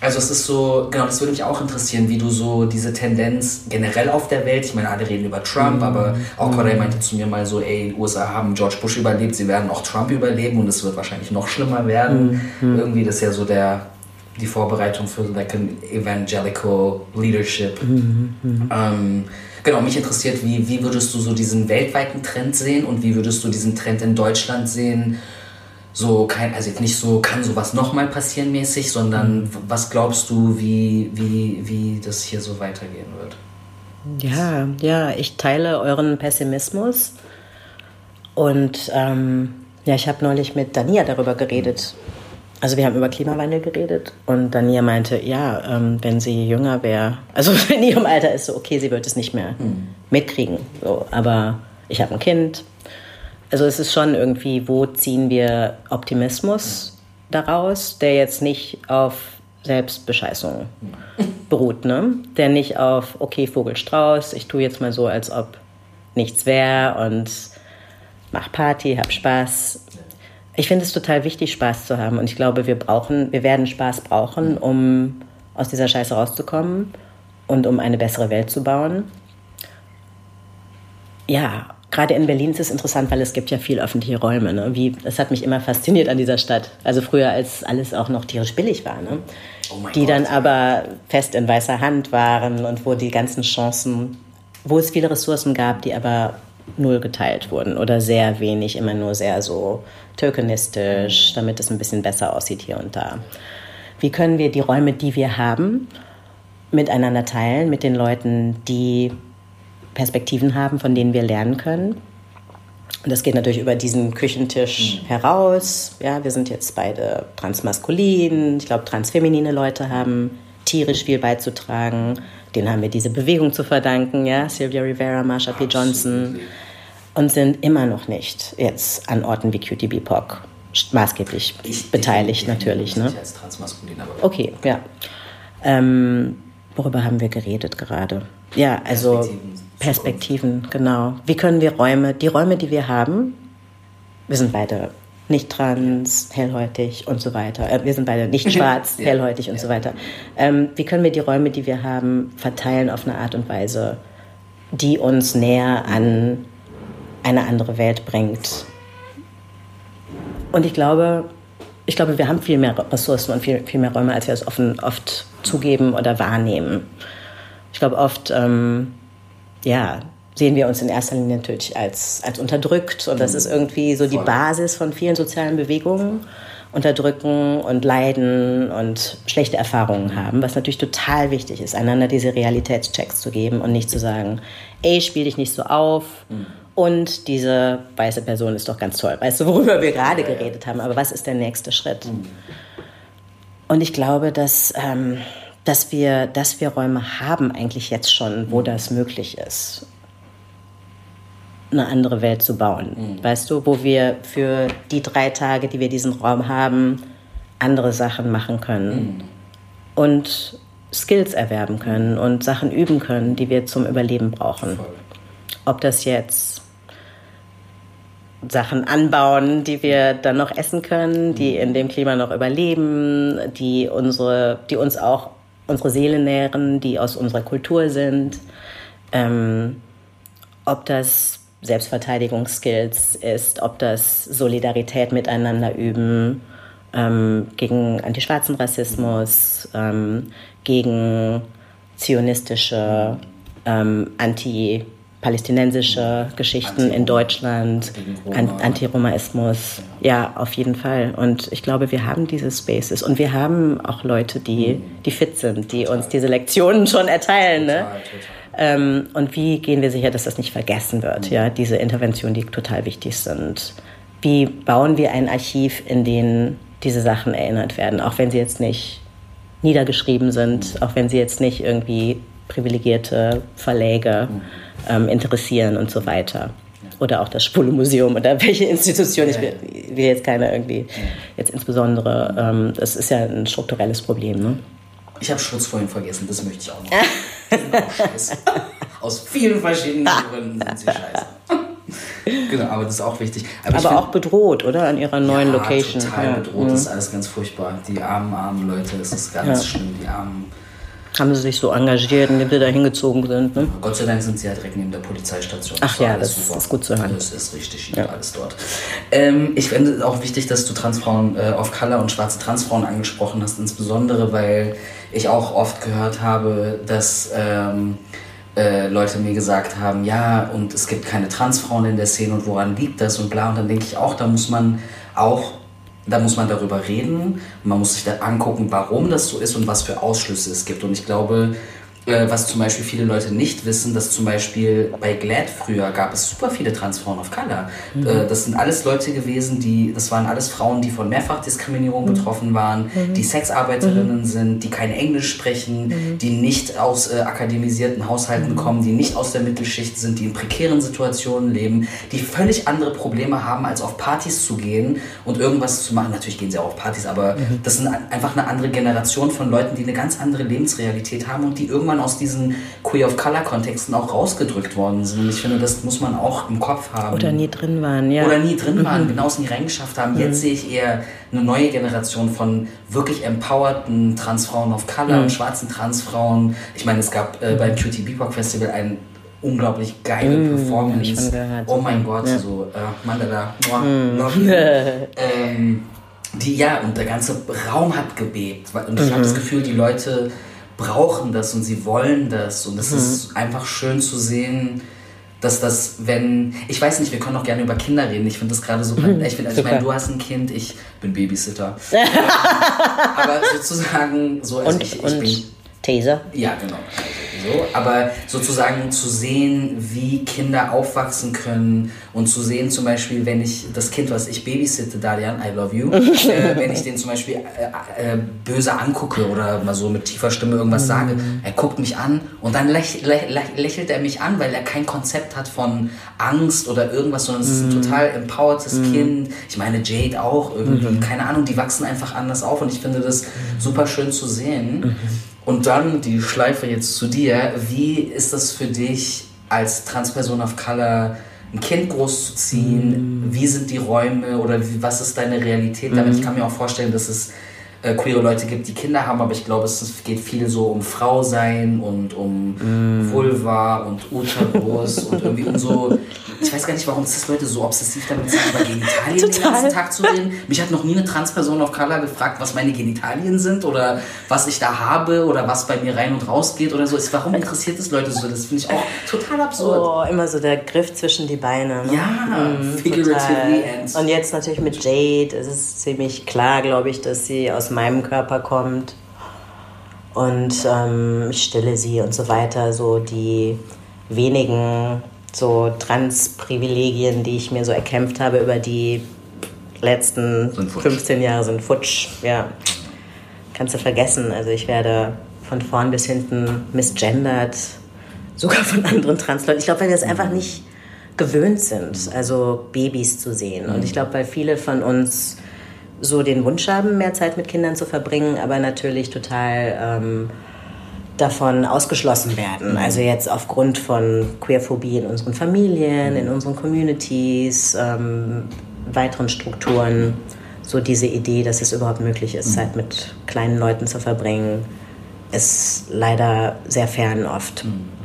Also es ist so, genau, das würde mich auch interessieren, wie du so diese Tendenz generell auf der Welt, ich meine, alle reden über Trump, mhm. aber auch Corey mhm. meinte zu mir mal so, ey, USA haben George Bush überlebt, sie werden auch Trump überleben und es wird wahrscheinlich noch schlimmer werden. Mhm. Irgendwie, das ist ja so der, die Vorbereitung für like an evangelical leadership. Mhm, mh. ähm, genau, mich interessiert, wie, wie würdest du so diesen weltweiten Trend sehen und wie würdest du diesen Trend in Deutschland sehen? So kein, also nicht so, kann sowas nochmal passieren mäßig, sondern mhm. was glaubst du, wie, wie, wie das hier so weitergehen wird? Ja, ja, ich teile euren Pessimismus. Und ähm, ja, ich habe neulich mit Dania darüber geredet, also wir haben über Klimawandel geredet und Dania meinte, ja, ähm, wenn sie jünger wäre, also in ihrem Alter ist so, okay, sie wird es nicht mehr mhm. mitkriegen. So, aber ich habe ein Kind. Also es ist schon irgendwie, wo ziehen wir Optimismus daraus, der jetzt nicht auf Selbstbescheißung beruht, ne? Der nicht auf, okay, Vogelstrauß, ich tue jetzt mal so, als ob nichts wäre und mach Party, hab Spaß. Ich finde es total wichtig, Spaß zu haben. Und ich glaube, wir brauchen, wir werden Spaß brauchen, um aus dieser Scheiße rauszukommen und um eine bessere Welt zu bauen. Ja, gerade in Berlin ist es interessant, weil es gibt ja viel öffentliche Räume. Ne? Wie, das hat mich immer fasziniert an dieser Stadt. Also früher, als alles auch noch tierisch billig war. Ne? Oh die Gott. dann aber fest in weißer Hand waren und wo die ganzen Chancen, wo es viele Ressourcen gab, die aber null geteilt wurden oder sehr wenig, immer nur sehr so tokenistisch, damit es ein bisschen besser aussieht hier und da. Wie können wir die Räume, die wir haben, miteinander teilen, mit den Leuten, die Perspektiven haben, von denen wir lernen können? Und das geht natürlich über diesen Küchentisch mhm. heraus. Ja, wir sind jetzt beide transmaskulin. Ich glaube, transfeminine Leute haben tierisch viel beizutragen. Den haben wir diese Bewegung zu verdanken, ja, Sylvia Rivera, Marsha P. Johnson und sind immer noch nicht jetzt an Orten wie Cutie BIPOC maßgeblich ich, beteiligt ich, ich, natürlich. Ne? Als transmaskulin, aber okay, ja. Ähm, worüber haben wir geredet gerade? Ja, also Perspektiven, Perspektiven, genau. Wie können wir Räume, die Räume, die wir haben, wir sind beide nicht trans, hellhäutig und so weiter. Äh, wir sind beide nicht schwarz, ja. hellhäutig und ja. so weiter. Ähm, wie können wir die Räume, die wir haben, verteilen auf eine Art und Weise, die uns näher an eine andere Welt bringt? Und ich glaube, ich glaube, wir haben viel mehr Ressourcen und viel, viel mehr Räume, als wir es offen, oft zugeben oder wahrnehmen. Ich glaube, oft ähm, ja, sehen wir uns in erster Linie natürlich als, als unterdrückt. Und das ist irgendwie so die Basis von vielen sozialen Bewegungen. Unterdrücken und leiden und schlechte Erfahrungen haben, was natürlich total wichtig ist, einander diese Realitätschecks zu geben und nicht zu sagen, ey, spiel dich nicht so auf mhm. und diese weiße Person ist doch ganz toll. Weißt du, worüber wir gerade geredet haben, aber was ist der nächste Schritt? Mhm. Und ich glaube, dass, ähm, dass, wir, dass wir Räume haben eigentlich jetzt schon, wo das möglich ist eine andere Welt zu bauen. Mhm. Weißt du, wo wir für die drei Tage, die wir diesen Raum haben, andere Sachen machen können mhm. und Skills erwerben können und Sachen üben können, die wir zum Überleben brauchen. Voll. Ob das jetzt Sachen anbauen, die wir dann noch essen können, die mhm. in dem Klima noch überleben, die unsere, die uns auch unsere Seele nähren, die aus unserer Kultur sind. Ähm, ob das Selbstverteidigungsskills ist, ob das Solidarität miteinander üben ähm, gegen antischwarzen Rassismus, ähm, gegen zionistische, ähm, anti-palästinensische Geschichten in Deutschland, Antiromaismus. Ja, auf jeden Fall. Und ich glaube, wir haben diese Spaces und wir haben auch Leute, die, die fit sind, die uns diese Lektionen schon erteilen. Ne? Ähm, und wie gehen wir sicher, dass das nicht vergessen wird? Ja, diese Interventionen, die total wichtig sind. Wie bauen wir ein Archiv, in dem diese Sachen erinnert werden, auch wenn sie jetzt nicht niedergeschrieben sind, auch wenn sie jetzt nicht irgendwie privilegierte Verläge ähm, interessieren und so weiter. Oder auch das Spule-Museum oder welche Institution. Ich will, will, jetzt keine irgendwie, jetzt insbesondere, ähm, das ist ja ein strukturelles Problem. Ne? Ich habe Schutz vorhin vergessen, das möchte ich auch noch. Die sind auch scheiße. Aus vielen verschiedenen Gründen sind sie scheiße. genau, aber das ist auch wichtig. Aber, aber auch bedroht, oder? An ihrer neuen ja, Location. Total ja. bedroht, mhm. das ist alles ganz furchtbar. Die armen, armen Leute, es ist ganz ja. schlimm, die armen. Haben sie sich so engagiert, indem sie da hingezogen sind? Ne? Gott sei Dank sind sie ja direkt neben der Polizeistation. Ach ja, das super. ist gut zu hören. Das ist richtig ja. alles dort. Ähm, ich finde es auch wichtig, dass du Transfrauen äh, of Color und schwarze Transfrauen angesprochen hast, insbesondere weil ich auch oft gehört habe, dass ähm, äh, Leute mir gesagt haben, ja, und es gibt keine Transfrauen in der Szene und woran liegt das und bla. Und dann denke ich auch, da muss man auch, da muss man darüber reden. Man muss sich da angucken, warum das so ist und was für Ausschlüsse es gibt. Und ich glaube, äh, was zum Beispiel viele Leute nicht wissen, dass zum Beispiel bei Glad früher gab es super viele Transfrauen of Color. Mhm. Äh, das sind alles Leute gewesen, die, das waren alles Frauen, die von Mehrfachdiskriminierung mhm. betroffen waren, mhm. die Sexarbeiterinnen mhm. sind, die kein Englisch sprechen, mhm. die nicht aus äh, akademisierten Haushalten mhm. kommen, die nicht aus der Mittelschicht sind, die in prekären Situationen leben, die völlig andere Probleme haben, als auf Partys zu gehen und irgendwas zu machen. Natürlich gehen sie auch auf Partys, aber das sind einfach eine andere Generation von Leuten, die eine ganz andere Lebensrealität haben und die irgendwann irgendwann aus diesen Queer of Color Kontexten auch rausgedrückt worden sind. Und ich finde, das muss man auch im Kopf haben. Oder nie drin waren, ja. Oder nie drin waren, mhm. genau es nie reingeschafft haben. Mhm. Jetzt sehe ich eher eine neue Generation von wirklich empowerten Transfrauen of Color, mhm. schwarzen Transfrauen. Ich meine, es gab äh, beim QT Bebop Festival ein unglaublich geile mm, Performance. Oh mein Gott, ja. so äh, Mandala, mm. love you. ähm, die ja, und der ganze Raum hat gebebt. Und ich mhm. habe das Gefühl, die Leute brauchen das und sie wollen das. Und es mhm. ist einfach schön zu sehen, dass das, wenn, ich weiß nicht, wir können auch gerne über Kinder reden. Ich finde das gerade super. Mhm. Ich, find, also ich meine, du hast ein Kind, ich bin Babysitter. aber sozusagen, so als und, ich, ich und bin. Taser? Ja, genau. So, aber sozusagen zu sehen, wie Kinder aufwachsen können und zu sehen zum Beispiel, wenn ich das Kind, was ich babysitte, Dalian, I love you, äh, wenn ich den zum Beispiel äh, äh, böse angucke oder mal so mit tiefer Stimme irgendwas mhm. sage, er guckt mich an und dann läch, läch, lächelt er mich an, weil er kein Konzept hat von Angst oder irgendwas, sondern es ist ein mhm. total empowertes mhm. Kind. Ich meine, Jade auch irgendwie, mhm. keine Ahnung, die wachsen einfach anders auf und ich finde das super schön zu sehen. Mhm. Und dann die Schleife jetzt zu dir. Wie ist das für dich als Transperson of Color ein Kind großzuziehen, mm. wie sind die Räume oder wie, was ist deine Realität damit? Mm. Ich kann mir auch vorstellen, dass es äh, queere Leute gibt, die Kinder haben, aber ich glaube, es geht viel so um Frau sein und um mm. Vulva und Uterus und irgendwie um so. Ich weiß gar nicht, warum das Leute so obsessiv damit sind, über Genitalien den ganzen Tag zu reden. Mich hat noch nie eine Transperson auf Color gefragt, was meine Genitalien sind oder was ich da habe oder was bei mir rein und raus geht oder so. Warum interessiert es Leute so? Das finde ich auch total absurd. Oh, immer so der Griff zwischen die Beine. Ne? Ja, mm, figuratively. Und jetzt natürlich mit Jade, es ist ziemlich klar, glaube ich, dass sie aus meinem Körper kommt und ähm, ich stille sie und so weiter. So die wenigen so Trans-Privilegien, die ich mir so erkämpft habe über die letzten 15 Jahre sind futsch. Ja, kannst du vergessen. Also ich werde von vorn bis hinten misgendert, sogar von anderen Transleuten. Ich glaube, weil wir es einfach nicht gewöhnt sind, also Babys zu sehen. Und ich glaube, weil viele von uns so den Wunsch haben, mehr Zeit mit Kindern zu verbringen, aber natürlich total ähm, davon ausgeschlossen werden. Mhm. Also jetzt aufgrund von Queerphobie in unseren Familien, in unseren Communities, ähm, weiteren Strukturen. So diese Idee, dass es überhaupt möglich ist, mhm. Zeit mit kleinen Leuten zu verbringen, ist leider sehr fern oft. Mhm.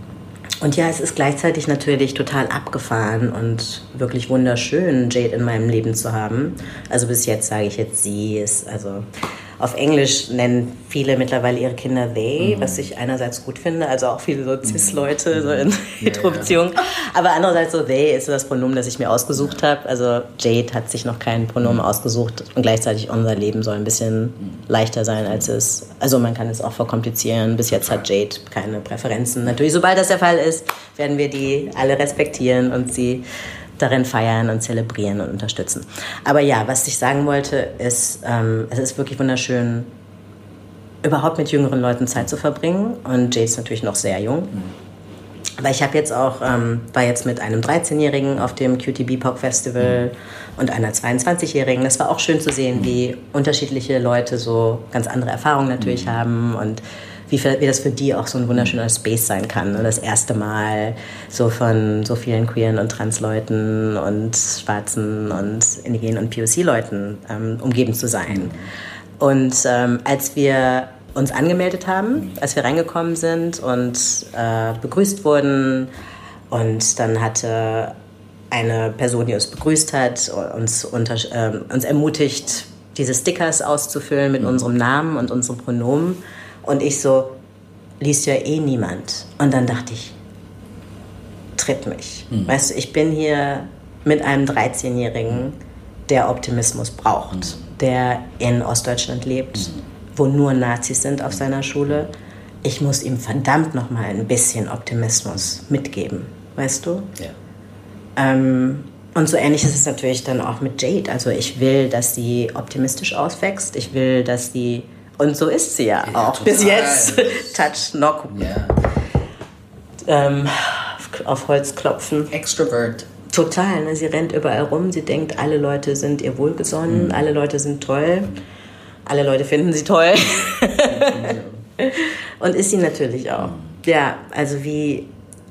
Und ja, es ist gleichzeitig natürlich total abgefahren und wirklich wunderschön, Jade in meinem Leben zu haben. Also bis jetzt sage ich jetzt sie ist, also auf Englisch nennen viele mittlerweile ihre Kinder they, mhm. was ich einerseits gut finde, also auch viele so Cis-Leute so in Heterobeziehungen. Ja, ja. Aber andererseits so they ist so das Pronomen, das ich mir ausgesucht habe. Also Jade hat sich noch kein Pronomen mhm. ausgesucht und gleichzeitig unser Leben soll ein bisschen leichter sein, als es. Also man kann es auch verkomplizieren. Bis jetzt hat Jade keine Präferenzen. Natürlich, sobald das der Fall ist, werden wir die alle respektieren und sie darin feiern und zelebrieren und unterstützen. Aber ja, was ich sagen wollte, ist, ähm, es ist wirklich wunderschön, überhaupt mit jüngeren Leuten Zeit zu verbringen. Und Jay ist natürlich noch sehr jung. Aber ich habe jetzt auch, ähm, war jetzt mit einem 13-Jährigen auf dem QTB Pop Festival und einer 22-Jährigen. Das war auch schön zu sehen, wie unterschiedliche Leute so ganz andere Erfahrungen natürlich haben und wie, für, wie das für die auch so ein wunderschöner Space sein kann. Und das erste Mal so von so vielen queeren und trans Leuten und schwarzen und indigenen und POC-Leuten ähm, umgeben zu sein. Und ähm, als wir uns angemeldet haben, als wir reingekommen sind und äh, begrüßt wurden und dann hatte eine Person, die uns begrüßt hat, uns, unter, äh, uns ermutigt, diese Stickers auszufüllen mit unserem Namen und unserem Pronomen. Und ich so, liest ja eh niemand. Und dann dachte ich, tritt mich. Mhm. Weißt du, ich bin hier mit einem 13-Jährigen, der Optimismus braucht, mhm. der in Ostdeutschland lebt, mhm. wo nur Nazis sind auf seiner Schule. Ich muss ihm verdammt noch mal ein bisschen Optimismus mitgeben, weißt du? Ja. Ähm, und so ähnlich ist es natürlich dann auch mit Jade. Also ich will, dass sie optimistisch auswächst. Ich will, dass sie und so ist sie ja, ja auch total. bis jetzt. Touch, knock. Ja. Ähm, auf Holz klopfen. Extrovert. Total, ne? sie rennt überall rum, sie denkt, alle Leute sind ihr wohlgesonnen, mhm. alle Leute sind toll, alle Leute finden sie toll. Und ist sie natürlich auch. Ja, also wie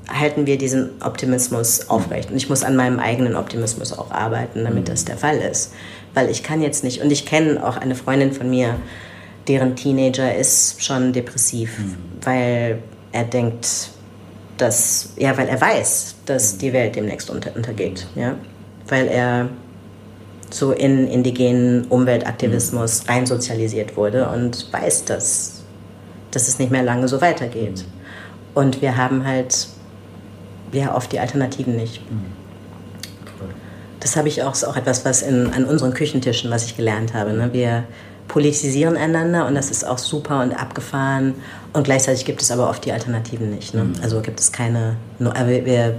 halten wir diesen Optimismus aufrecht? Und ich muss an meinem eigenen Optimismus auch arbeiten, damit mhm. das der Fall ist. Weil ich kann jetzt nicht, und ich kenne auch eine Freundin von mir, deren Teenager ist schon depressiv, mhm. weil er denkt, dass, ja, weil er weiß, dass die Welt demnächst unter, untergeht, ja, weil er so in indigenen Umweltaktivismus mhm. reinsozialisiert wurde und weiß, dass, dass es nicht mehr lange so weitergeht. Mhm. Und wir haben halt ja oft die Alternativen nicht. Mhm. Das habe ich auch, ist auch etwas, was in, an unseren Küchentischen, was ich gelernt habe. Ne? Wir, politisieren einander und das ist auch super und abgefahren. Und gleichzeitig gibt es aber oft die Alternativen nicht. Ne? Mhm. Also gibt es keine. Wir, wir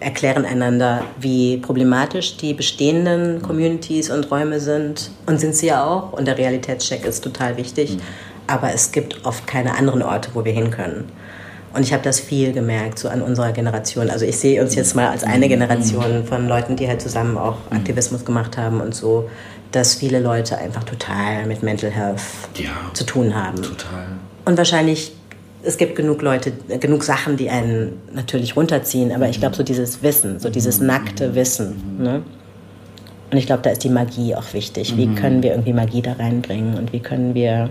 erklären einander, wie problematisch die bestehenden Communities und Räume sind. Und sind sie ja auch. Und der Realitätscheck ist total wichtig. Mhm. Aber es gibt oft keine anderen Orte, wo wir hin können. Und ich habe das viel gemerkt, so an unserer Generation. Also ich sehe uns jetzt mal als eine mhm. Generation von Leuten, die halt zusammen auch mhm. Aktivismus gemacht haben und so dass viele Leute einfach total mit Mental Health ja, zu tun haben. Total. Und wahrscheinlich es gibt genug Leute, genug Sachen, die einen natürlich runterziehen, aber ich glaube, so dieses Wissen, so dieses nackte Wissen. Ne? Und ich glaube, da ist die Magie auch wichtig. Wie können wir irgendwie Magie da reinbringen und wie können wir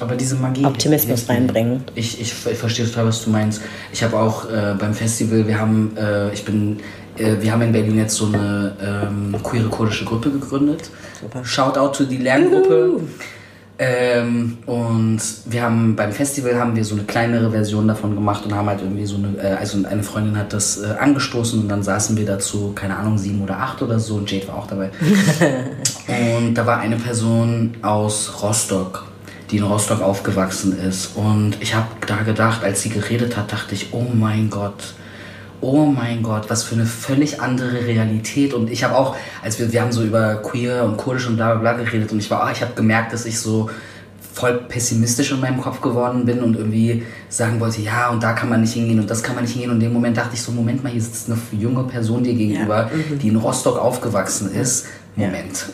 aber diese Magie. Optimismus hilft- reinbringen. Ich, ich, ich verstehe total, was du meinst. Ich habe auch äh, beim Festival, wir haben, äh, ich bin, äh, wir haben in Berlin jetzt so eine ähm, queere kurdische Gruppe gegründet. Super. Shoutout to die Lerngruppe. Ähm, und wir haben beim Festival haben wir so eine kleinere Version davon gemacht und haben halt irgendwie so eine, äh, also eine Freundin hat das äh, angestoßen und dann saßen wir dazu, keine Ahnung, sieben oder acht oder so und Jade war auch dabei. und da war eine Person aus Rostock, die in Rostock aufgewachsen ist. Und ich habe da gedacht, als sie geredet hat, dachte ich, oh mein Gott, oh mein Gott, was für eine völlig andere Realität. Und ich habe auch, als wir, wir haben so über queer und kurdisch und bla bla bla geredet und ich war, ich habe gemerkt, dass ich so voll pessimistisch in meinem Kopf geworden bin und irgendwie sagen wollte, ja, und da kann man nicht hingehen und das kann man nicht hingehen. Und in dem Moment dachte ich so, Moment mal, hier sitzt eine junge Person dir gegenüber, die in Rostock aufgewachsen ist. Moment.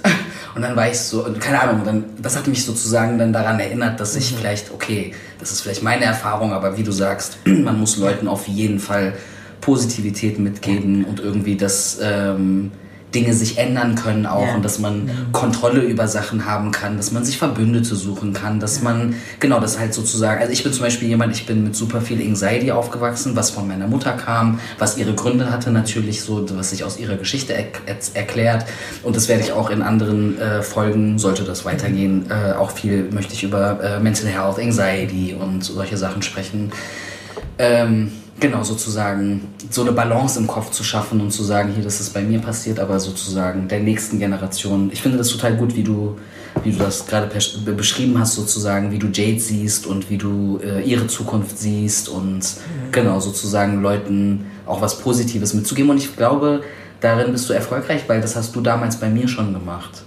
Und dann war ich so, keine Ahnung, dann, das hat mich sozusagen dann daran erinnert, dass ich vielleicht, okay, das ist vielleicht meine Erfahrung, aber wie du sagst, man muss Leuten auf jeden Fall Positivität mitgeben und irgendwie, dass ähm, Dinge sich ändern können auch Ja. und dass man Kontrolle über Sachen haben kann, dass man sich Verbündete suchen kann, dass man, genau, das halt sozusagen, also ich bin zum Beispiel jemand, ich bin mit super viel Anxiety aufgewachsen, was von meiner Mutter kam, was ihre Gründe hatte natürlich, so, was sich aus ihrer Geschichte er er erklärt und das werde ich auch in anderen äh, Folgen, sollte das weitergehen, äh, auch viel möchte ich über äh, Mental Health, Anxiety und solche Sachen sprechen. Ähm, genau, sozusagen so eine Balance im Kopf zu schaffen und zu sagen, hier, das ist bei mir passiert, aber sozusagen der nächsten Generation. Ich finde das total gut, wie du, wie du das gerade beschrieben hast, sozusagen, wie du Jade siehst und wie du äh, ihre Zukunft siehst und genau, sozusagen Leuten auch was Positives mitzugeben. Und ich glaube, darin bist du erfolgreich, weil das hast du damals bei mir schon gemacht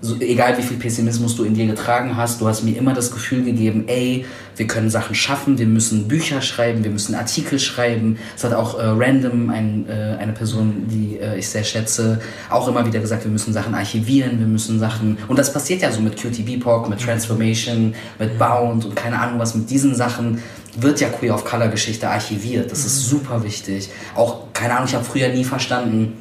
so, egal wie viel Pessimismus du in dir getragen hast, du hast mir immer das Gefühl gegeben, ey, wir können Sachen schaffen, wir müssen Bücher schreiben, wir müssen Artikel schreiben. Es hat auch äh, random ein, äh, eine Person, die äh, ich sehr schätze, auch immer wieder gesagt, wir müssen Sachen archivieren, wir müssen Sachen, und das passiert ja so mit QTB-Pop, mit Transformation, mit Bound und keine Ahnung was, mit diesen Sachen wird ja Queer of Color Geschichte archiviert. Das ist super wichtig. Auch, keine Ahnung, ich habe früher nie verstanden,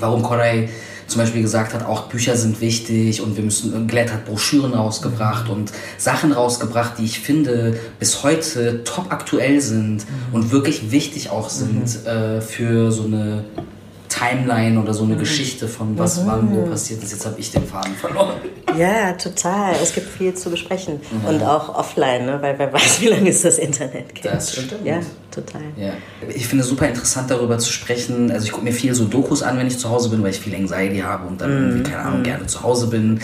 warum Koray zum Beispiel gesagt hat, auch Bücher sind wichtig und wir müssen, Glad hat Broschüren rausgebracht und Sachen rausgebracht, die ich finde bis heute top aktuell sind und wirklich wichtig auch sind äh, für so eine Timeline oder so eine Geschichte von was wann wo passiert ist. Jetzt habe ich den Faden verloren. Ja, total. Es gibt viel zu besprechen. Und auch offline, ne? weil wer weiß, wie lange es das Internet gibt. Das stimmt. Ja, total. Ja. Ich finde es super interessant, darüber zu sprechen. Also ich gucke mir viel so Dokus an, wenn ich zu Hause bin, weil ich viel Anxiety habe und dann irgendwie, keine Ahnung, gerne zu Hause bin.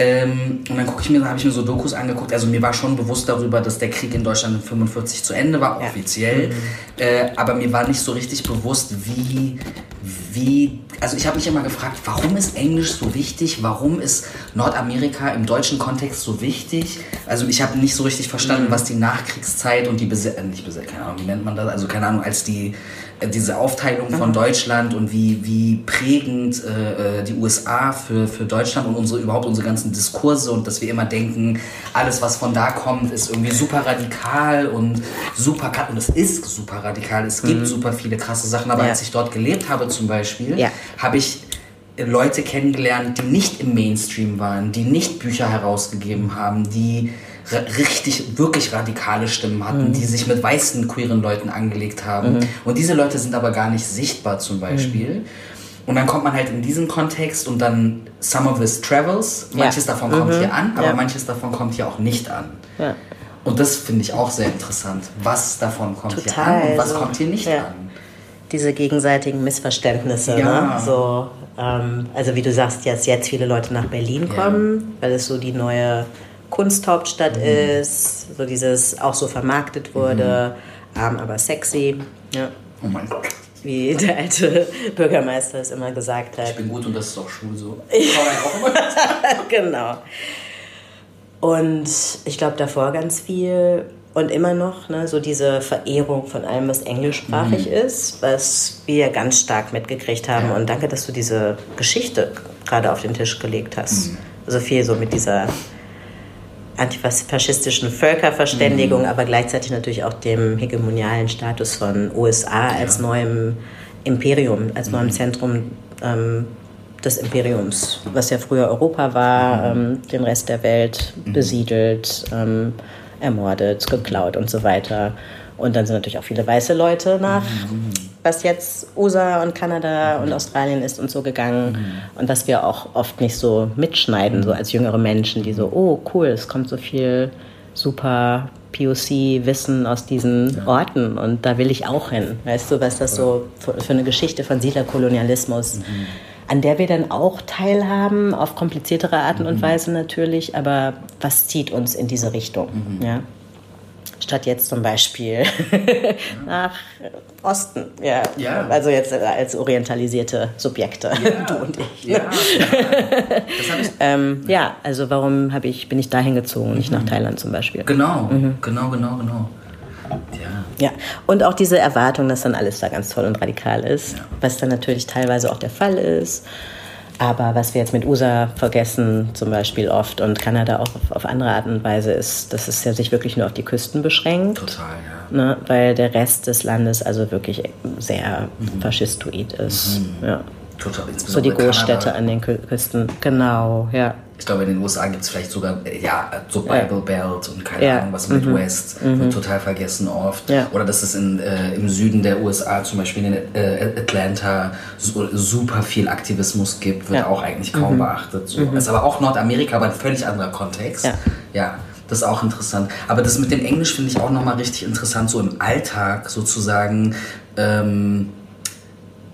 Ähm, und dann gucke ich mir, habe ich mir so Dokus angeguckt. Also mir war schon bewusst darüber, dass der Krieg in Deutschland in 45 zu Ende war, offiziell. Äh, aber mir war nicht so richtig bewusst, wie, wie, also ich habe mich immer gefragt, warum ist Englisch so wichtig? Warum ist Nordamerika im deutschen Kontext so wichtig? Also ich habe nicht so richtig verstanden, was die Nachkriegszeit und die Besetzung, äh, nicht Besetzung, keine Ahnung, wie nennt man das? Also keine Ahnung, als die äh, diese Aufteilung von Deutschland und wie, wie prägend äh, äh, die USA für, für Deutschland und unsere überhaupt unsere ganzen Diskurse und dass wir immer denken, alles was von da kommt, ist irgendwie super radikal und super krass. Und es ist super radikal. Es gibt super viele krasse Sachen, aber Ja. als ich dort gelebt habe zum Beispiel, Ja. habe ich Leute kennengelernt, die nicht im Mainstream waren, die nicht Bücher herausgegeben haben, die richtig, wirklich radikale Stimmen hatten, die sich mit weißen queeren Leuten angelegt haben. Und diese Leute sind aber gar nicht sichtbar zum Beispiel. Und dann kommt man halt in diesen Kontext und dann some of this travels. Manches Ja. davon kommt hier an, aber Ja. manches davon kommt hier auch nicht an. Ja. Und das finde ich auch sehr interessant. Was davon kommt hier Total, an und was so. kommt hier nicht an. Diese gegenseitigen Missverständnisse. Ne? So, ähm, also wie du sagst, dass jetzt viele Leute nach Berlin kommen, weil es so die neue Kunsthauptstadt Mhm. ist, so dieses auch so vermarktet wurde, Mhm. arm aber sexy, ja. Oh mein Gott. Wie der alte Bürgermeister es immer gesagt Ich hat. bin gut und das ist auch schwul so. genau. Und ich glaube davor ganz viel und immer noch ne, so diese Verehrung von allem, was englischsprachig ist, was wir ganz stark mitgekriegt haben. Ja. Und danke, dass du diese Geschichte gerade auf den Tisch gelegt hast. Also viel so mit dieser antifaschistischen Völkerverständigung, mhm. aber gleichzeitig natürlich auch dem hegemonialen Status von USA ja. als neuem Imperium, als mhm. neuem Zentrum ähm, des Imperiums, was ja früher Europa war, mhm. ähm, den Rest der Welt mhm. besiedelt, ähm, ermordet, geklaut und so weiter. Und dann sind natürlich auch viele weiße Leute nach, mhm. Was jetzt USA und Kanada und Australien ist und so gegangen. Mhm. Und was wir auch oft nicht so mitschneiden, so als jüngere Menschen, die so, oh cool, es kommt so viel super POC-Wissen aus diesen ja. Orten und da will ich auch hin. Weißt du, was das so für eine Geschichte von Siedlerkolonialismus, mhm. an der wir dann auch teilhaben, auf kompliziertere Arten mhm. und Weise natürlich, aber was zieht uns in diese Richtung? Mhm. Ja? Statt jetzt zum Beispiel nach Osten. Ja. ja. Also jetzt als orientalisierte Subjekte, ja. du und ich. Ja, ich ähm, ja also warum ich, bin ich dahin gezogen, nicht nach mhm. Thailand zum Beispiel? Genau, mhm. genau, genau, genau. Ja. ja, und auch diese Erwartung, dass dann alles da ganz toll und radikal ist, was dann natürlich teilweise auch der Fall ist. Aber was wir jetzt mit USA vergessen, zum Beispiel oft und Kanada auch auf, auf andere Art und Weise, ist, dass es ja sich wirklich nur auf die Küsten beschränkt. Total, ja. Ne, weil der Rest des Landes also wirklich sehr mhm. faschistoid ist. Mhm. Ja. Total, so die Großstädte an den Küsten, genau, ja. Ich glaube, in den USA gibt es vielleicht sogar, ja, so Bible Belt und keine ja. Ahnung, was mhm. Midwest, mhm. wird total vergessen oft. Ja. Oder dass es in, äh, im Süden der USA, zum Beispiel in äh, Atlanta, so, super viel Aktivismus gibt, wird ja. auch eigentlich kaum mhm. beachtet. So. Mhm. Ist aber auch Nordamerika, aber ein völlig anderer Kontext. Ja. ja. Das ist auch interessant. Aber das mit dem Englisch finde ich auch nochmal richtig interessant, so im Alltag sozusagen. Ähm,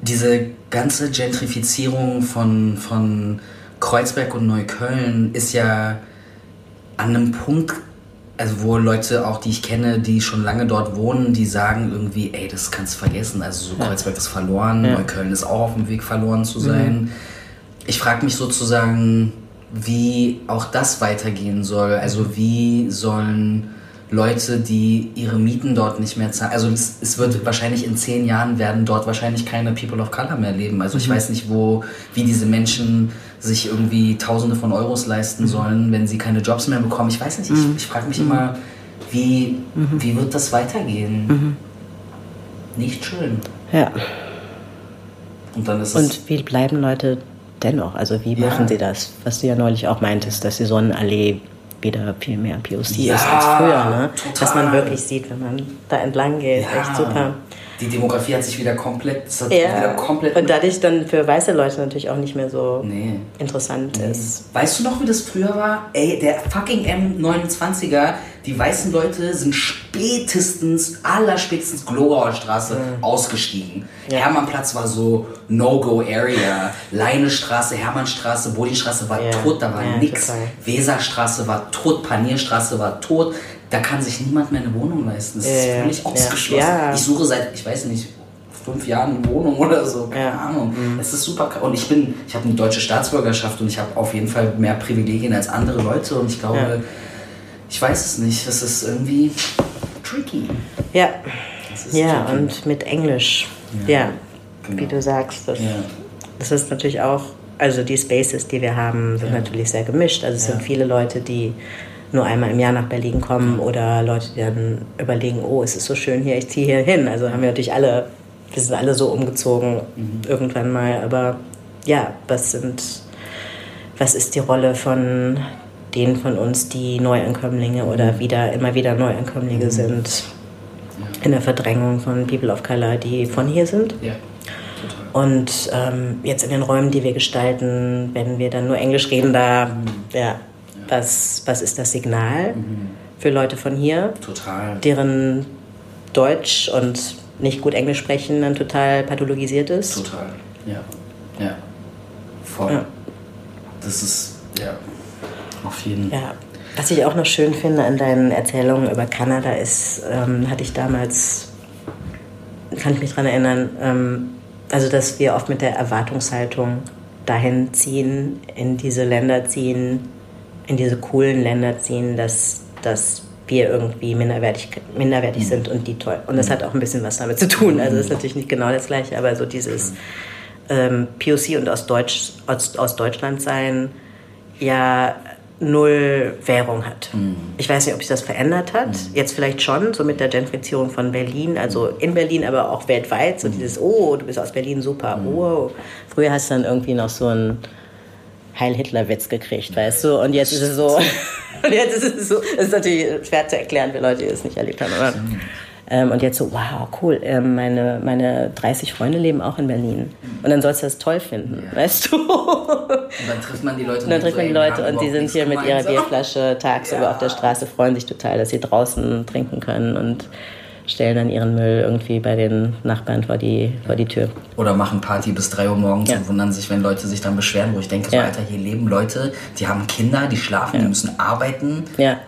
diese ganze Gentrifizierung von, von Kreuzberg und Neukölln ist ja an einem Punkt, also wo Leute auch, die ich kenne, die schon lange dort wohnen, die sagen irgendwie, ey, das kannst du vergessen. Also so Kreuzberg ist verloren, ja. Neukölln ist auch auf dem Weg verloren zu sein. Mhm. Ich frage mich sozusagen, wie auch das weitergehen soll. Also wie sollen Leute, die ihre Mieten dort nicht mehr zahlen. Also es, es, wird wahrscheinlich in zehn Jahren werden dort wahrscheinlich keine People of Color mehr leben. Also ich mhm. weiß nicht, wo, wie diese Menschen sich irgendwie Tausende von Euros leisten mhm. sollen, wenn sie keine Jobs mehr bekommen. Ich weiß nicht. Ich, mhm. ich frage mich immer, wie, mhm. wie wird das weitergehen? Nicht schön. Ja. Und dann ist Und wie bleiben Leute dennoch? Also wie machen ja. sie das? Was du ja neulich auch meintest, dass die Sonnenallee wieder viel mehr POC ja, ist als früher. Ne? Was man wirklich sieht, wenn man da entlang geht. Ja. Echt super. Die Demografie hat sich wieder komplett, ja. wieder komplett und dadurch dann für weiße Leute natürlich auch nicht mehr so nee. interessant nee. ist. Weißt du noch, wie das früher war? Ey, der fucking M29er, die weißen Leute sind spätestens, allerspätestens Glogauer Straße mhm. ausgestiegen. Ja. Hermannplatz war so No-Go-Area. Leinestraße, Hermannstraße, Bodinstraße war ja. tot, da war ja, nix. Total. Weserstraße war tot, Panierstraße war tot. Da kann sich niemand mehr eine Wohnung leisten. Das ist völlig ausgeschlossen. Ich suche seit, ich weiß nicht, fünf Jahren eine Wohnung oder so. Keine ja. Ahnung. Mhm. Es ist super. Und ich bin, ich habe eine deutsche Staatsbürgerschaft und ich habe auf jeden Fall mehr Privilegien als andere Leute. Und ich glaube, ja. ich weiß es nicht. Es ist irgendwie tricky. Ja. Ja, tricky. und mit Englisch ja, ja genau. wie du sagst. Das, das ist natürlich auch, also die Spaces, die wir haben, sind natürlich sehr gemischt. Also es sind viele Leute, die nur einmal im Jahr nach Berlin kommen oder Leute, die dann überlegen, oh, es ist so schön hier, ich ziehe hier hin. Also haben wir natürlich alle, wir sind alle so umgezogen mhm. irgendwann mal. Aber ja, was sind, was ist die Rolle von denen von uns, die Neuankömmlinge oder mhm. wieder immer wieder Neuankömmlinge mhm. sind? in der Verdrängung von People of Color, die von hier sind. Ja. Und ähm, jetzt in den Räumen, die wir gestalten, wenn wir dann nur Englisch reden, da, mhm. ja, was, was ist das Signal mhm. für Leute von hier? Total. Deren Deutsch und nicht gut Englisch sprechen dann total pathologisiert ist. Total, ja. Ja. Voll. Ja. Das ist, ja, auf jeden Fall. Ja. Was ich auch noch schön finde an deinen Erzählungen über Kanada ist, ähm, hatte ich damals, kann ich mich daran erinnern, ähm, also dass wir oft mit der Erwartungshaltung dahin ziehen, in diese Länder ziehen, in diese coolen Länder ziehen, dass, dass wir irgendwie minderwertig, minderwertig mhm. sind und die toll. Und das mhm. hat auch ein bisschen was damit zu tun. Also das ist natürlich nicht genau das Gleiche, aber so dieses ähm, POC und aus, Deutsch, aus, aus Deutschland sein, ja null Währung hat. Ich weiß nicht, ob sich das verändert hat. Jetzt vielleicht schon, so mit der Gentrifizierung von Berlin, also in Berlin, aber auch weltweit. So dieses, oh, du bist aus Berlin, super, wow. Früher hast du dann irgendwie noch so einen Heil-Hitler-Witz gekriegt, weißt du? Und jetzt ist es so, und jetzt ist es so, es ist natürlich schwer zu erklären für Leute, die es nicht erlebt haben. Aber, ähm, und jetzt so, wow, cool, ähm, meine, meine 30 Freunde leben auch in Berlin. Und dann sollst du das toll finden, weißt du? Und dann trifft man die Leute. Und dann trifft man die Leute und die sind hier mit ihrer. Bierflasche tagsüber Ja. auf der Straße, freuen sich total, dass sie draußen trinken können und stellen dann ihren Müll irgendwie bei den Nachbarn vor die, vor die Tür. Oder machen Party bis 3 Uhr morgens Ja. und wundern sich, wenn Leute sich dann beschweren, wo ich denke, so, Ja. Alter, hier leben Leute, die haben Kinder, die schlafen, die müssen arbeiten. Ja.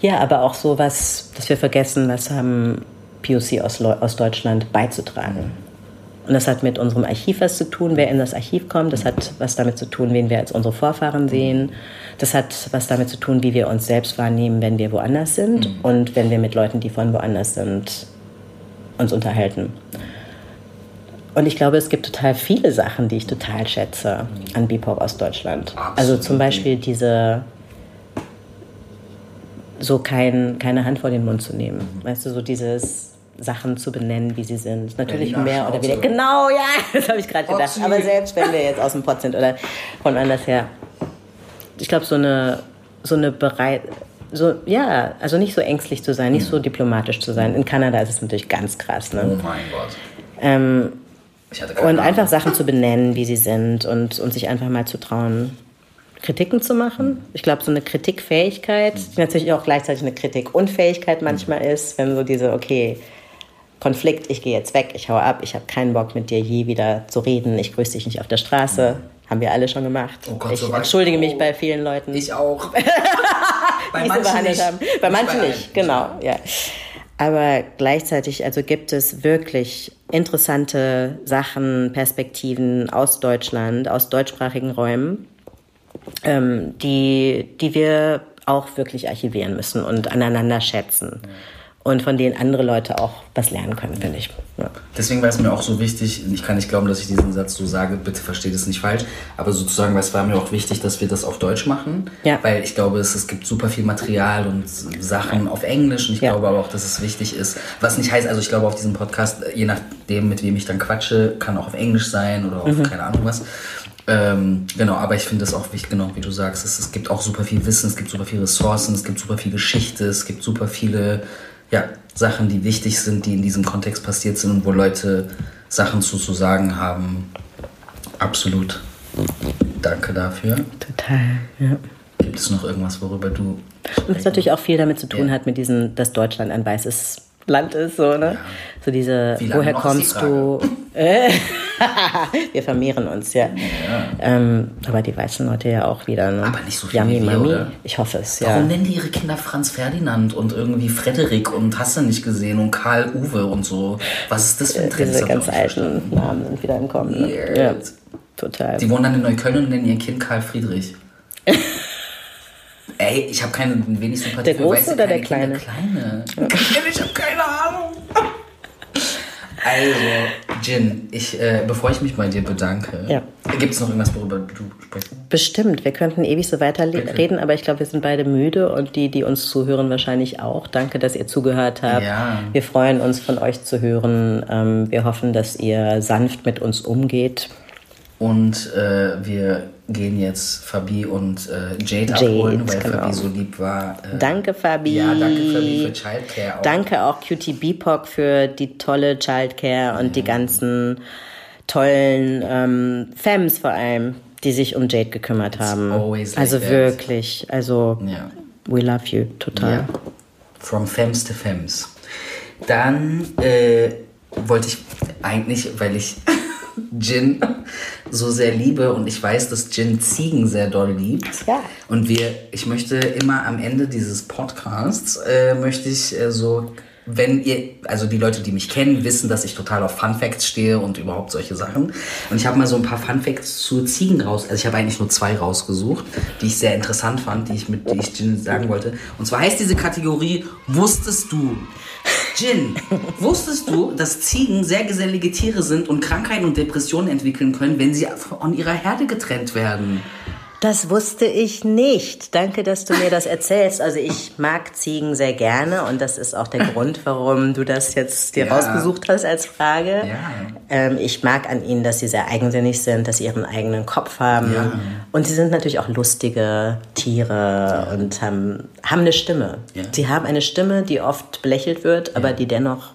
Ja, aber auch so was, dass wir vergessen, was haben POC aus, Leu- aus Deutschland beizutragen. Und das hat mit unserem Archiv was zu tun, wer in das Archiv kommt. Das hat was damit zu tun, wen wir als unsere Vorfahren sehen. Das hat was damit zu tun, wie wir uns selbst wahrnehmen, wenn wir woanders sind und wenn wir mit Leuten, die von woanders sind, uns unterhalten. Und ich glaube, es gibt total viele Sachen, die ich total schätze an BIPOC aus Deutschland. Also zum Beispiel diese so kein, keine Hand vor den Mund zu nehmen. Weißt du, so dieses Sachen zu benennen, wie sie sind. Natürlich Berliner mehr oder Schnauze. weniger. Genau, ja, das habe ich gerade gedacht. Otzi. Aber selbst wenn wir jetzt aus dem Pott sind oder von anders her. Ich glaube, so eine, so eine bereit, so, ja, also nicht so ängstlich zu sein, nicht so diplomatisch zu sein. In Kanada ist es natürlich ganz krass, Oh ne? mein Gott. Ähm, und einfach Sachen zu benennen, wie sie sind und, und sich einfach mal zu trauen, Kritiken zu machen. Ich glaube, so eine Kritikfähigkeit, die natürlich auch gleichzeitig eine Kritikunfähigkeit manchmal ist, wenn so diese, okay, Konflikt, ich gehe jetzt weg, ich hau ab, ich habe keinen Bock mit dir je wieder zu reden, ich grüße dich nicht auf der Straße. Haben wir alle schon gemacht. Oh Gott, ich so entschuldige mich Oh. bei vielen Leuten, Ich auch. bei die so behandelt haben. Bei manchen allen. nicht, genau, ja. Aber gleichzeitig, also gibt es wirklich interessante Sachen, Perspektiven aus Deutschland, aus deutschsprachigen Räumen, ähm, die, die wir auch wirklich archivieren müssen und aneinander schätzen. Und von denen andere Leute auch was lernen können, finde ich. Ja. Deswegen war es mir auch so wichtig, ich kann nicht glauben, dass ich diesen Satz so sage, bitte versteht es nicht falsch, aber sozusagen, weil es war mir auch wichtig, dass wir das auf Deutsch machen, Ja. weil ich glaube, es, es gibt super viel Material und Sachen auf Englisch und ich Ja. glaube aber auch, dass es wichtig ist, was nicht heißt, also ich glaube auf diesem Podcast, je nachdem, mit wem ich dann quatsche, kann auch auf Englisch sein oder auf keine Ahnung was. Ähm, genau, aber ich finde es auch wichtig, genau wie du sagst, es, es gibt auch super viel Wissen, es gibt super viele Ressourcen, es gibt super viel Geschichte, es gibt super viele ja, Sachen, die wichtig sind, die in diesem Kontext passiert sind und wo Leute Sachen zu, zu sagen haben. Absolut. Danke dafür. Total, ja. Gibt es noch irgendwas, worüber du. Und das natürlich auch viel damit zu tun Ja. hat, mit diesem, dass Deutschland ein weißes Land ist, so, ne? So diese, woher kommst du? Äh, wir vermehren uns, ja. Ähm, aber die weißen Leute ja auch wieder, ne? Aber nicht so viel Yummy wie wir, Mami. oder? Ich hoffe es, ja. Warum nennen die ihre Kinder Franz Ferdinand und irgendwie Frederik und hast du nicht gesehen und Karl Uwe und so? Was ist das für ein Trend? Das Diese ganz alten Namen sind wieder im Kommen. Ne? Weird. Ja, total. Die wohnen dann in Neukölln und nennen ihr Kind Karl Friedrich. Ey, ich habe keine wenig Sympathie Der Große oder der Kinder. Kleine. ich habe keine Ahnung. Also, Jin, ich, äh, bevor ich mich bei dir bedanke, Ja. gibt es noch irgendwas, worüber du sprechen? Bestimmt. Wir könnten ewig so weiterreden, aber ich glaube, wir sind beide müde und die, die uns zuhören, wahrscheinlich auch. Danke, dass ihr zugehört habt. Ja. Wir freuen uns, von euch zu hören. Ähm, Wir hoffen, dass ihr sanft mit uns umgeht. Und äh, wir gehen jetzt Fabi und äh, Jade, Jade, abholen, weil genau. Fabi so lieb war. Äh, Danke, Fabi. Ja, danke Fabi für Childcare auch. Danke auch Cutie BIPOC für die tolle Childcare und die ganzen tollen ähm, Femmes vor allem, die sich um Jade gekümmert haben. always like also that. wirklich, also Ja. we love you total. Ja. From Fems to Fems. Dann äh, wollte ich eigentlich, weil ich Gin so sehr liebe und ich weiß, dass Gin Ziegen sehr doll liebt. Ja. Und wir, ich möchte immer am Ende dieses Podcasts, äh, möchte ich äh, so, wenn ihr, also die Leute, die mich kennen, wissen, dass ich total auf Fun Facts stehe und überhaupt solche Sachen. Und ich habe mal so ein paar Fun Facts zu Ziegen raus, also ich habe eigentlich nur zwei rausgesucht, die ich sehr interessant fand, die ich mit, die ich Gin sagen wollte. Und zwar heißt diese Kategorie, wusstest du? Jin, wusstest du, dass Ziegen sehr gesellige Tiere sind und Krankheiten und Depressionen entwickeln können, wenn sie von ihrer Herde getrennt werden? Das wusste ich nicht. Danke, dass du mir das erzählst. Also ich mag Ziegen sehr gerne und das ist auch der Grund, warum du das jetzt dir ja. rausgesucht hast als Frage. Ja. Ähm, ich mag an ihnen, dass sie sehr eigensinnig sind, dass sie ihren eigenen Kopf haben. Ja. Und sie sind natürlich auch lustige Tiere und haben, haben eine Stimme. Sie haben eine Stimme, die oft belächelt wird, aber die dennoch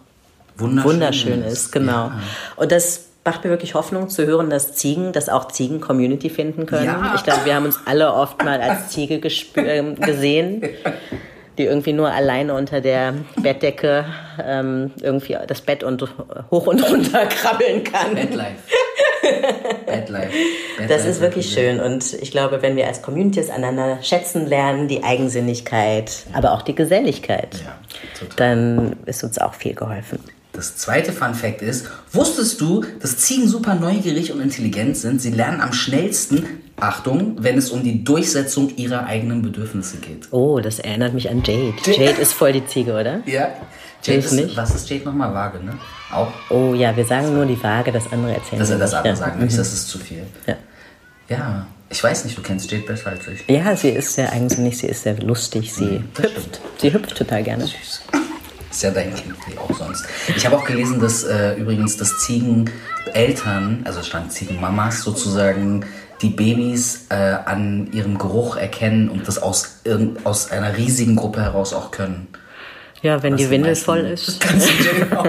wunderschön, wunderschön ist. ist. Genau. Und das macht mir wirklich Hoffnung zu hören, dass Ziegen, dass auch Ziegen Community finden können. Ja. Ich glaube, wir haben uns alle oft mal als Ziege äh, gesehen, die irgendwie nur alleine unter der Bettdecke ähm, irgendwie das Bett und hoch und runter krabbeln kann. Bedlife. Bedlife. Das ist wirklich schön und ich glaube, wenn wir als Communities einander schätzen lernen, die Eigensinnigkeit, aber auch die Geselligkeit, ja, dann ist uns auch viel geholfen. Das zweite Fun Fact ist, wusstest du, dass Ziegen super neugierig und intelligent sind? Sie lernen am schnellsten, Achtung, wenn es um die Durchsetzung ihrer eigenen Bedürfnisse geht. Oh, das erinnert mich an Jade. Jade ist voll die Ziege, oder? Ja. Jade ist, nicht? was ist Jade nochmal? Waage, ne? Auch? Oh ja, wir sagen nur die Waage, das andere erzählen Dass er das andere ja. sagen nicht, mhm. das ist zu viel. Ja. Ja, ich weiß nicht, du kennst Jade besser als ich. Ja, sie ist sehr eigensinnig, sie ist sehr lustig, sie mhm, hüpft. Sie hüpft total gerne. Süß. Ist ja dein Kind wie auch sonst. Ich habe auch gelesen, dass äh, übrigens das Ziegeneltern, also stand Ziegenmamas sozusagen, die Babys äh, an ihrem Geruch erkennen und das aus, aus einer riesigen Gruppe heraus auch können. Ja, wenn Was die Windel voll ist. Das kannst du auch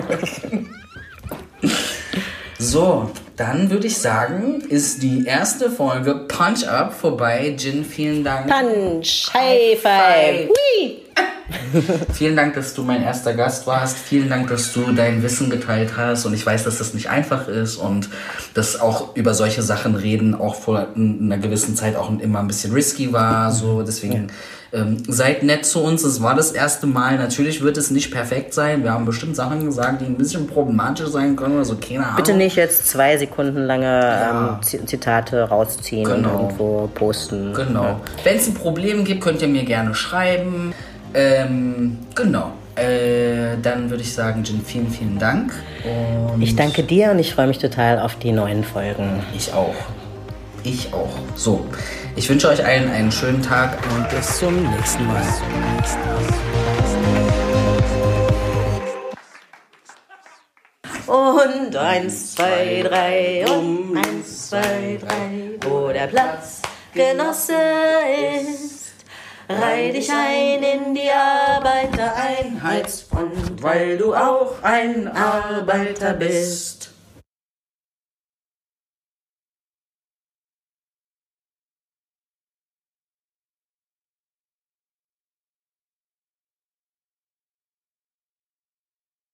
So, dann würde ich sagen, ist die erste Folge Punch Up vorbei. Jin, vielen Dank. Punch, High Five. Vielen Dank, dass du mein erster Gast warst. Vielen Dank, dass du dein Wissen geteilt hast. Und ich weiß, dass das nicht einfach ist und dass auch über solche Sachen reden auch vor einer gewissen Zeit auch immer ein bisschen risky war. So, deswegen ähm, seid nett zu uns. Es war das erste Mal. Natürlich wird es nicht perfekt sein. Wir haben bestimmt Sachen gesagt, die ein bisschen problematisch sein können oder so. Keine Ahnung. Bitte nicht jetzt zwei Sekunden lange ja. ähm, Zitate rausziehen genau. und irgendwo posten. Genau. Ja. Wenn es ein Problem gibt, könnt ihr mir gerne schreiben. Ähm, genau. Äh, dann würde ich sagen, Jin, vielen, vielen Dank. Und ich danke dir und ich freue mich total auf die neuen Folgen. Ich auch. Ich auch. So, ich wünsche euch allen einen schönen Tag und bis zum nächsten Mal. Bis zum nächsten Mal. Und eins, zwei, drei und eins, zwei, drei, wo der Platz Genosse ist. Reih dich ein in die Arbeitereinheitsfront, weil du auch ein Arbeiter bist.